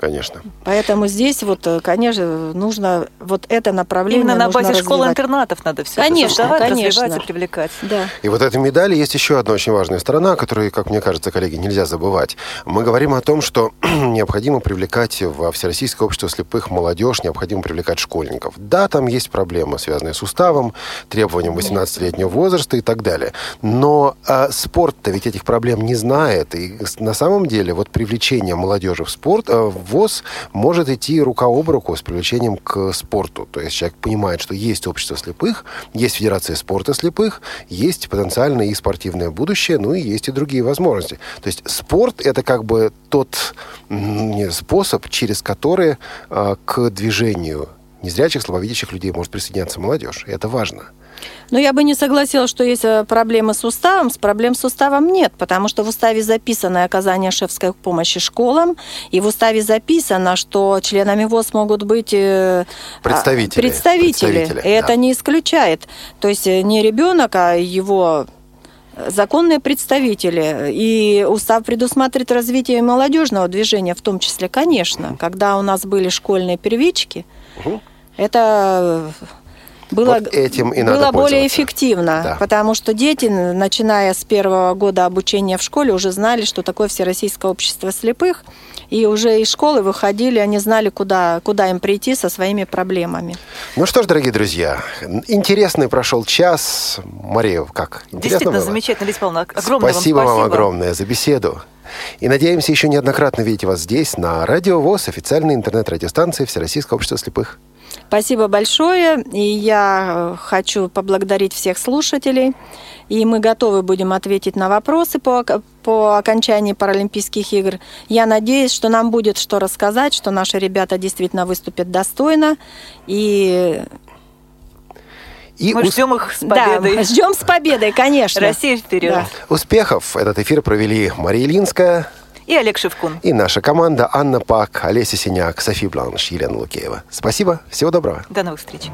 Конечно. Поэтому здесь вот, э, конечно, нужно вот это направление Именно на базе школ-интернатов надо все Конечно, создавать, конечно. развивать и привлекать. Да. И вот этой медали есть еще одна очень важная сторона, которую, как мне кажется, коллеги, нельзя забывать. Мы говорим о том, что <clears throat> необходимо привлекать во Всероссийское общество слепых молодежь, необходимо привлекать школьников. Да, там есть проблемы, связанные с уставом, требованием 18-летнего возраста и так далее. Но а, спорт-то ведь этих проблем не знает. И на самом деле вот привлечение молодежи в спорт, э, в ВОЗ может идти рука об руку с привлечением к спорту. То есть человек понимает, что есть общество слепых, есть Федерация спорта слепых, есть потенциальное и спортивное будущее, ну и есть и другие возможности. То есть спорт это как бы тот не, способ, через который а, к движению незрячих, слабовидящих людей может присоединяться молодежь. И это важно. Но я бы не согласилась, что есть э, проблемы с уставом. С проблем с уставом нет, потому что в уставе записано оказание шефской помощи школам, и в уставе записано, что членами ВОЗ могут быть э, а, Представители. представители. Представители, И это да. не исключает. То есть э, не ребенок, а его законные представители. И устав предусматривает развитие молодежного движения, в том числе, конечно. Когда у нас были школьные первички, это э, было, Вот этим и надо было более эффективно, Да. потому что дети, начиная с первого года обучения в школе, уже знали, что такое Всероссийское общество слепых, и уже из школы выходили, они знали, куда, куда им прийти со своими проблемами. Ну что ж, дорогие друзья, интересный прошел час. Мария, как? Интересно Действительно было? замечательно, Лидия Павловна. Огромное спасибо вам вам спасибо. огромное за беседу. И надеемся еще неоднократно видеть вас здесь, на Радио ВОЗ, официальной интернет-радиостанции Всероссийского общества слепых. Спасибо большое, и я э, хочу поблагодарить всех слушателей, и мы готовы будем ответить на вопросы по, по окончании Паралимпийских игр. Я надеюсь, что нам будет что рассказать, что наши ребята действительно выступят достойно, и И Мы ус- ждем их с победой. Да, ждем с победой, конечно. Россия вперед. Да. успехов! Этот эфир провели Мария Ильинская И Олег Шевкун. и наша команда Анна Пак, Олеся Синяк, Софи Бланш, Елена Лукеева. Спасибо, всего доброго. До новых встреч.